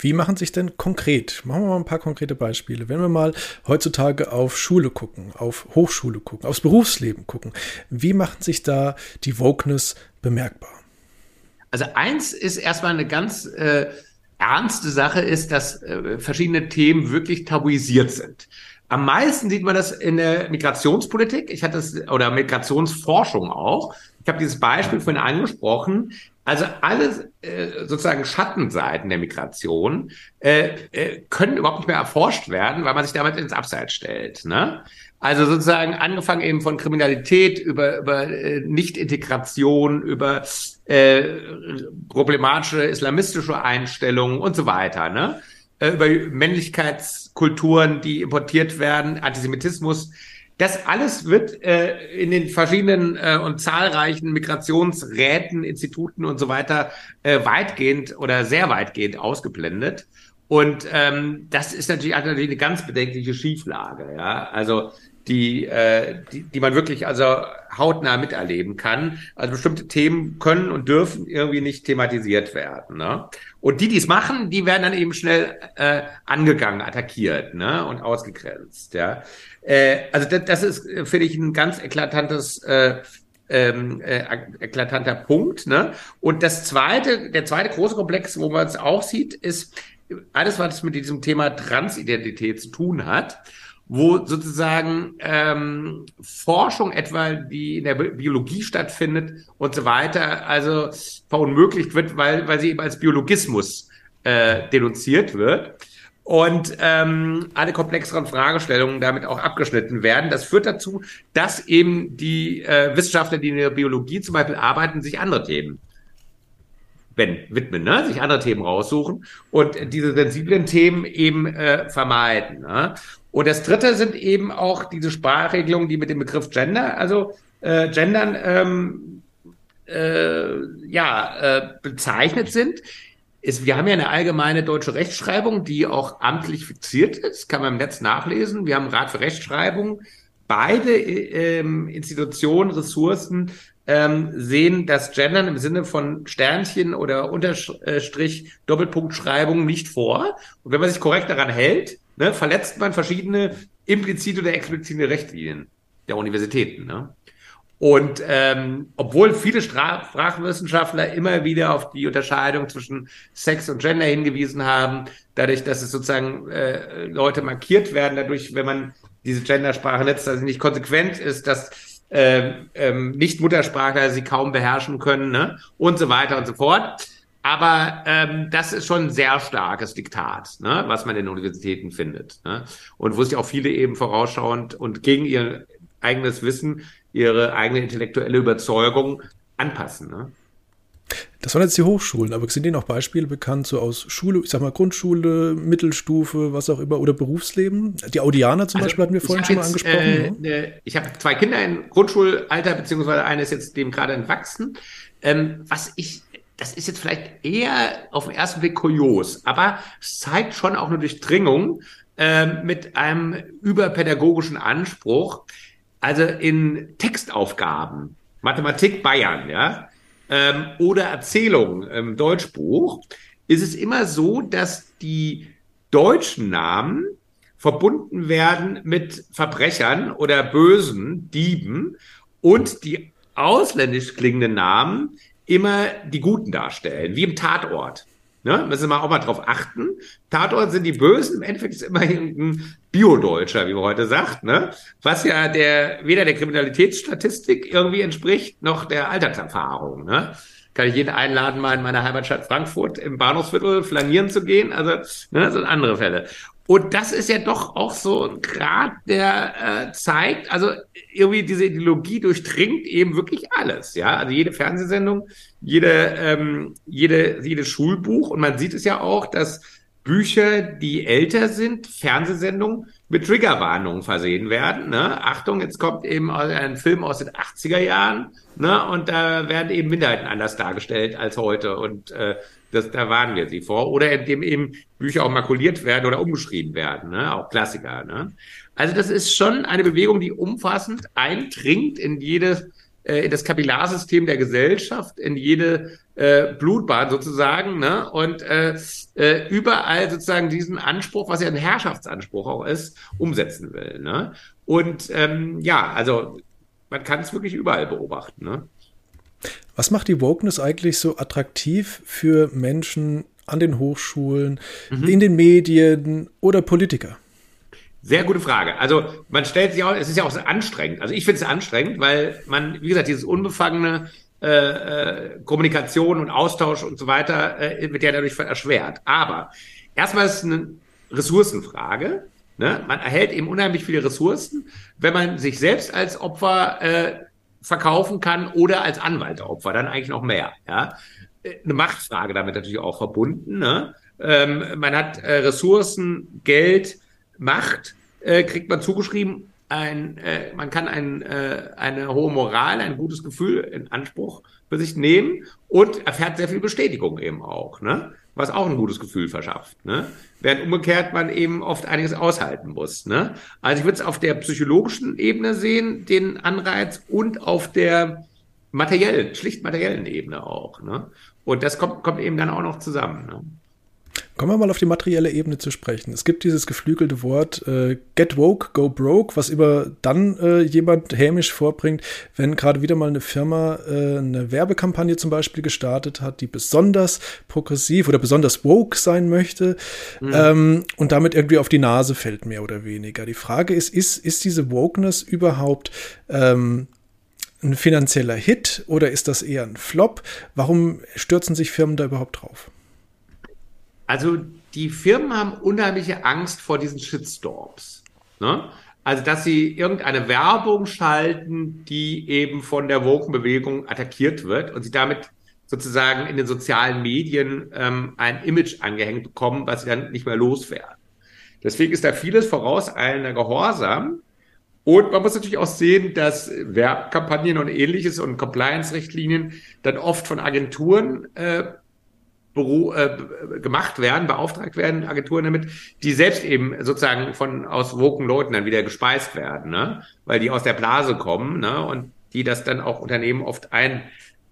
A: Wie machen sich denn konkret? Machen wir mal ein paar konkrete Beispiele. Wenn wir mal heutzutage auf Schule gucken, auf Hochschule gucken, aufs Berufsleben gucken, wie machen sich da die Wokeness bemerkbar?
B: Also eins ist erstmal eine ganz äh, ernste Sache ist, dass äh, verschiedene Themen wirklich tabuisiert sind. Am meisten sieht man das in der Migrationspolitik. Ich hatte es, oder Migrationsforschung auch. Ich habe dieses Beispiel vorhin angesprochen. Also alle äh, sozusagen Schattenseiten der Migration äh, äh, können überhaupt nicht mehr erforscht werden, weil man sich damit ins Abseits stellt. Ne? Also sozusagen angefangen eben von Kriminalität über, über äh, Nicht-Integration, über äh, problematische islamistische Einstellungen und so weiter, ne? Äh, über Männlichkeitskulturen, die importiert werden, Antisemitismus. Das alles wird äh, in den verschiedenen äh, und zahlreichen Migrationsräten, Instituten und so weiter äh, weitgehend oder sehr weitgehend ausgeblendet. Und ähm, das ist natürlich, natürlich eine ganz bedenkliche Schieflage. Ja, also die, äh, die, die man wirklich also hautnah miterleben kann. Also bestimmte Themen können und dürfen irgendwie nicht thematisiert werden. Ne? Und die, die es machen, die werden dann eben schnell äh, angegangen, attackiert ne? und ausgegrenzt. Ja? Äh, also das, das ist, finde ich, ein ganz eklatantes äh, ähm, äh, eklatanter Punkt. Ne? Und das zweite, der zweite große Komplex, wo man es auch sieht, ist alles, was mit diesem Thema Transidentität zu tun hat, wo sozusagen ähm, Forschung etwa, die in der Biologie stattfindet und so weiter, also verunmöglicht wird, weil, weil sie eben als Biologismus äh, denunziert wird und ähm, alle komplexeren Fragestellungen damit auch abgeschnitten werden. Das führt dazu, dass eben die äh, Wissenschaftler, die in der Biologie zum Beispiel arbeiten, sich andere Themen wenn, widmen, ne? sich andere Themen raussuchen und diese sensiblen Themen eben äh, vermeiden. Ne? Und das Dritte sind eben auch diese Sprachregelungen, die mit dem Begriff Gender, also äh, Gendern, ähm, äh, ja, äh, bezeichnet sind ist, wir haben ja eine allgemeine deutsche Rechtschreibung, die auch amtlich fixiert ist, kann man im Netz nachlesen. Wir haben Rat für Rechtschreibung. Beide ähm, Institutionen, Ressourcen ähm, sehen das Gendern im Sinne von Sternchen oder Unterstrich Doppelpunktschreibung nicht vor. Und wenn man sich korrekt daran hält, ne, verletzt man verschiedene implizite oder explizite Rechtlinien der Universitäten. Ne? Und ähm, obwohl viele Sprachwissenschaftler immer wieder auf die Unterscheidung zwischen Sex und Gender hingewiesen haben, dadurch, dass es sozusagen äh, Leute markiert werden, dadurch, wenn man diese Gendersprache letztendlich nicht konsequent ist, dass äh, ähm, Nicht-Muttersprachler sie kaum beherrschen können ne? und so weiter und so fort. Aber ähm, das ist schon ein sehr starkes Diktat, ne? was man in den Universitäten findet. Ne? Und wo sich auch viele eben vorausschauend und gegen ihr eigenes Wissen ihre eigene intellektuelle Überzeugung anpassen. Ne?
A: Das waren jetzt die Hochschulen, aber sind Ihnen auch Beispiele bekannt, so aus Schule, ich sag mal Grundschule, Mittelstufe, was auch immer, oder Berufsleben? Die Audianer zum also, Beispiel hatten wir vorhin schon mal angesprochen. Äh,
B: ne? Ich habe zwei Kinder in Grundschulalter, beziehungsweise eine ist jetzt dem gerade entwachsen. Ähm, was ich, das ist jetzt vielleicht eher auf den ersten Blick kurios, aber es zeigt schon auch eine Durchdringung äh, mit einem überpädagogischen Anspruch. Also in Textaufgaben, Mathematik Bayern, ja, ähm, oder Erzählungen im Deutschbuch, ist es immer so, dass die deutschen Namen verbunden werden mit Verbrechern oder bösen Dieben und die ausländisch klingenden Namen immer die Guten darstellen, wie im Tatort. Ne? Müssen wir auch mal drauf achten. Tatort sind die Bösen, im Endeffekt ist immer ein Bio-Deutscher, wie man heute sagt, ne? Was ja der, weder der Kriminalitätsstatistik irgendwie entspricht, noch der Alltagserfahrung, ne? Kann ich jeden einladen, mal in meiner Heimatstadt Frankfurt im Bahnhofsviertel flanieren zu gehen, also, ne, das sind andere Fälle. Und das ist ja doch auch so ein Grad, der äh, zeigt, also irgendwie diese Ideologie durchdringt eben wirklich alles, ja. Also jede Fernsehsendung, jede, ähm, jede, jedes Schulbuch. Und man sieht es ja auch, dass Bücher, die älter sind, Fernsehsendungen mit Triggerwarnungen versehen werden. Ne? Achtung, jetzt kommt eben ein Film aus den 80er Jahren, ne? Und da werden eben Minderheiten anders dargestellt als heute. Und äh, das, da warnen wir sie vor. Oder indem eben Bücher auch makuliert werden oder umgeschrieben werden, ne? auch Klassiker. Ne? Also das ist schon eine Bewegung, die umfassend eindringt in jede, äh, in das Kapillarsystem der Gesellschaft, in jede äh, Blutbahn sozusagen, ne? Und äh, äh, überall sozusagen diesen Anspruch, was ja ein Herrschaftsanspruch auch ist, umsetzen will. Ne? Und ähm, ja, also man kann es wirklich überall beobachten. Ne?
A: Was macht die Wokeness eigentlich so attraktiv für Menschen an den Hochschulen, mhm. in den Medien oder Politiker?
B: Sehr gute Frage. Also man stellt sich auch, es ist ja auch sehr anstrengend. Also ich finde es anstrengend, weil man, wie gesagt, dieses unbefangene äh, äh, Kommunikation und Austausch und so weiter äh, wird ja dadurch erschwert. Aber erstmal ist es eine Ressourcenfrage. Ne? Man erhält eben unheimlich viele Ressourcen, wenn man sich selbst als Opfer äh, verkaufen kann oder als Anwalt Opfer, dann eigentlich noch mehr. Ja? Eine Machtfrage damit natürlich auch verbunden. Ne? Ähm, man hat äh, Ressourcen, Geld, Macht, äh, kriegt man zugeschrieben. Ein, äh, man kann ein, äh, eine hohe Moral, ein gutes Gefühl in Anspruch für sich nehmen und erfährt sehr viel Bestätigung eben auch. Ne? was auch ein gutes Gefühl verschafft. Ne? Während umgekehrt man eben oft einiges aushalten muss. Ne? Also ich würde es auf der psychologischen Ebene sehen, den Anreiz, und auf der materiellen, schlicht materiellen Ebene auch. Ne? Und das kommt, kommt eben dann auch noch zusammen. Ne?
A: Kommen wir mal auf die materielle Ebene zu sprechen. Es gibt dieses geflügelte Wort äh, Get Woke, Go Broke, was über dann äh, jemand hämisch vorbringt, wenn gerade wieder mal eine Firma äh, eine Werbekampagne zum Beispiel gestartet hat, die besonders progressiv oder besonders woke sein möchte mhm. ähm, und damit irgendwie auf die Nase fällt, mehr oder weniger. Die Frage ist, ist, ist diese Wokeness überhaupt ähm, ein finanzieller Hit oder ist das eher ein Flop? Warum stürzen sich Firmen da überhaupt drauf?
B: Also die Firmen haben unheimliche Angst vor diesen Shitstorms. Ne? Also dass sie irgendeine Werbung schalten, die eben von der Woken-Bewegung attackiert wird und sie damit sozusagen in den sozialen Medien ähm, ein Image angehängt bekommen, was sie dann nicht mehr loswerden. Deswegen ist da vieles vorauseilender Gehorsam. Und man muss natürlich auch sehen, dass Werbkampagnen und ähnliches und Compliance-Richtlinien dann oft von Agenturen äh, Büro, äh, gemacht werden, beauftragt werden, Agenturen damit, die selbst eben sozusagen von aus woken Leuten dann wieder gespeist werden, ne? weil die aus der Blase kommen ne? und die das dann auch Unternehmen oft einreden.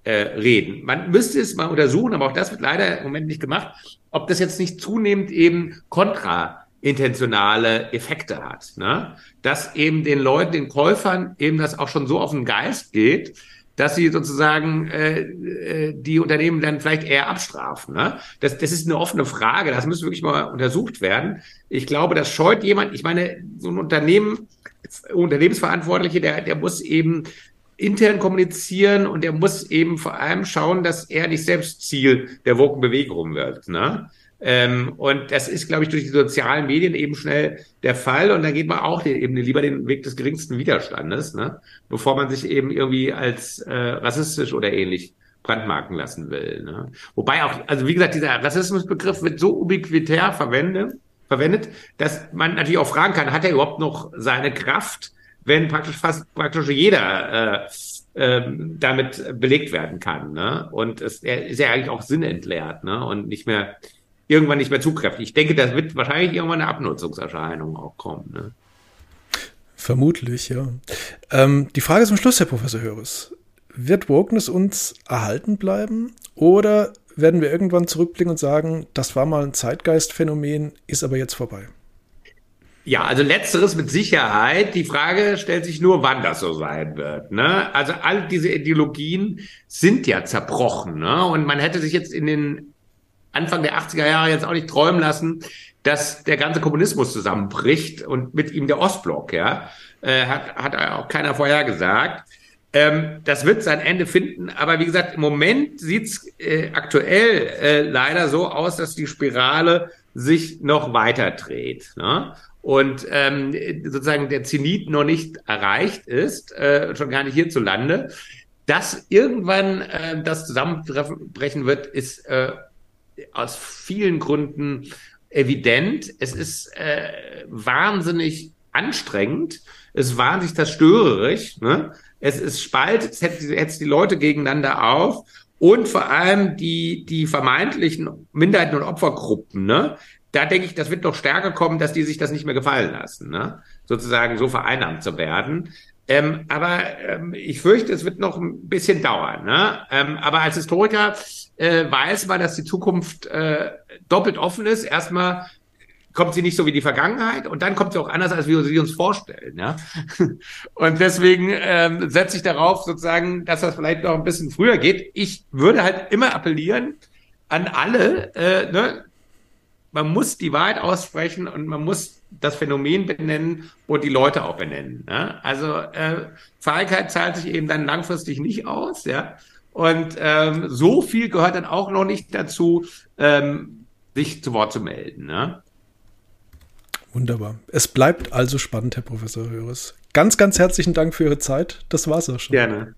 B: Äh, Man müsste es mal untersuchen, aber auch das wird leider im Moment nicht gemacht, ob das jetzt nicht zunehmend eben kontraintentionale Effekte hat. Ne? Dass eben den Leuten, den Käufern eben das auch schon so auf den Geist geht, dass sie sozusagen äh, äh, die Unternehmen dann vielleicht eher abstrafen. Ne? Das, das ist eine offene Frage, das müsste wirklich mal untersucht werden. Ich glaube, das scheut jemand, ich meine, so ein Unternehmen, Unternehmensverantwortliche, der, der muss eben intern kommunizieren und der muss eben vor allem schauen, dass er nicht selbst Ziel der woken Bewegung wird. Ne? Ähm, und das ist, glaube ich, durch die sozialen Medien eben schnell der Fall. Und da geht man auch den, eben lieber den Weg des geringsten Widerstandes, ne? bevor man sich eben irgendwie als äh, rassistisch oder ähnlich brandmarken lassen will. Ne? Wobei auch, also wie gesagt, dieser Rassismusbegriff wird so ubiquitär verwendet, verwendet, dass man natürlich auch fragen kann, hat er überhaupt noch seine Kraft, wenn praktisch fast praktisch jeder äh, ähm, damit belegt werden kann. Ne? Und es, er ist ja eigentlich auch sinnentleert ne? und nicht mehr irgendwann nicht mehr zugkräftig. Ich denke, das wird wahrscheinlich irgendwann eine Abnutzungserscheinung auch kommen. Ne?
A: Vermutlich, ja. Ähm, die Frage zum Schluss, Herr Professor Höres. Wird Wokeness uns erhalten bleiben oder werden wir irgendwann zurückblicken und sagen, das war mal ein Zeitgeistphänomen, ist aber jetzt vorbei?
B: Ja, also letzteres mit Sicherheit. Die Frage stellt sich nur, wann das so sein wird. Ne? Also all diese Ideologien sind ja zerbrochen. Ne? Und man hätte sich jetzt in den Anfang der 80er Jahre jetzt auch nicht träumen lassen, dass der ganze Kommunismus zusammenbricht und mit ihm der Ostblock, ja, äh, hat, hat auch keiner vorher gesagt. Ähm, das wird sein Ende finden, aber wie gesagt, im Moment sieht's äh, aktuell äh, leider so aus, dass die Spirale sich noch weiter dreht. Ne? Und ähm, sozusagen der Zenit noch nicht erreicht ist, äh, schon gar nicht hierzulande. Dass irgendwann äh, das zusammenbrechen wird, ist äh, aus vielen Gründen evident. Es ist äh, wahnsinnig anstrengend, es ist wahnsinnig zerstörerisch, ne? es ist spaltet, es hetzt, hetzt die Leute gegeneinander auf und vor allem die, die vermeintlichen Minderheiten und Opfergruppen, ne? da denke ich, das wird noch stärker kommen, dass die sich das nicht mehr gefallen lassen, ne? sozusagen so vereinnahmt zu werden. Ähm, aber ähm, ich fürchte, es wird noch ein bisschen dauern. Ne? Ähm, aber als Historiker äh, weiß man, dass die Zukunft äh, doppelt offen ist. Erstmal kommt sie nicht so wie die Vergangenheit und dann kommt sie auch anders, als wir sie uns vorstellen. Ja? Und deswegen ähm, setze ich darauf sozusagen, dass das vielleicht noch ein bisschen früher geht. Ich würde halt immer appellieren an alle, äh, ne? Man muss die Wahrheit aussprechen und man muss das Phänomen benennen und die Leute auch benennen. Ne? Also äh, Feigheit zahlt sich eben dann langfristig nicht aus, ja. Und ähm, so viel gehört dann auch noch nicht dazu, ähm, sich zu Wort zu melden. Ne?
A: Wunderbar. Es bleibt also spannend, Herr Professor Höres. Ganz, ganz herzlichen Dank für Ihre Zeit. Das war's auch schon.
B: Gerne.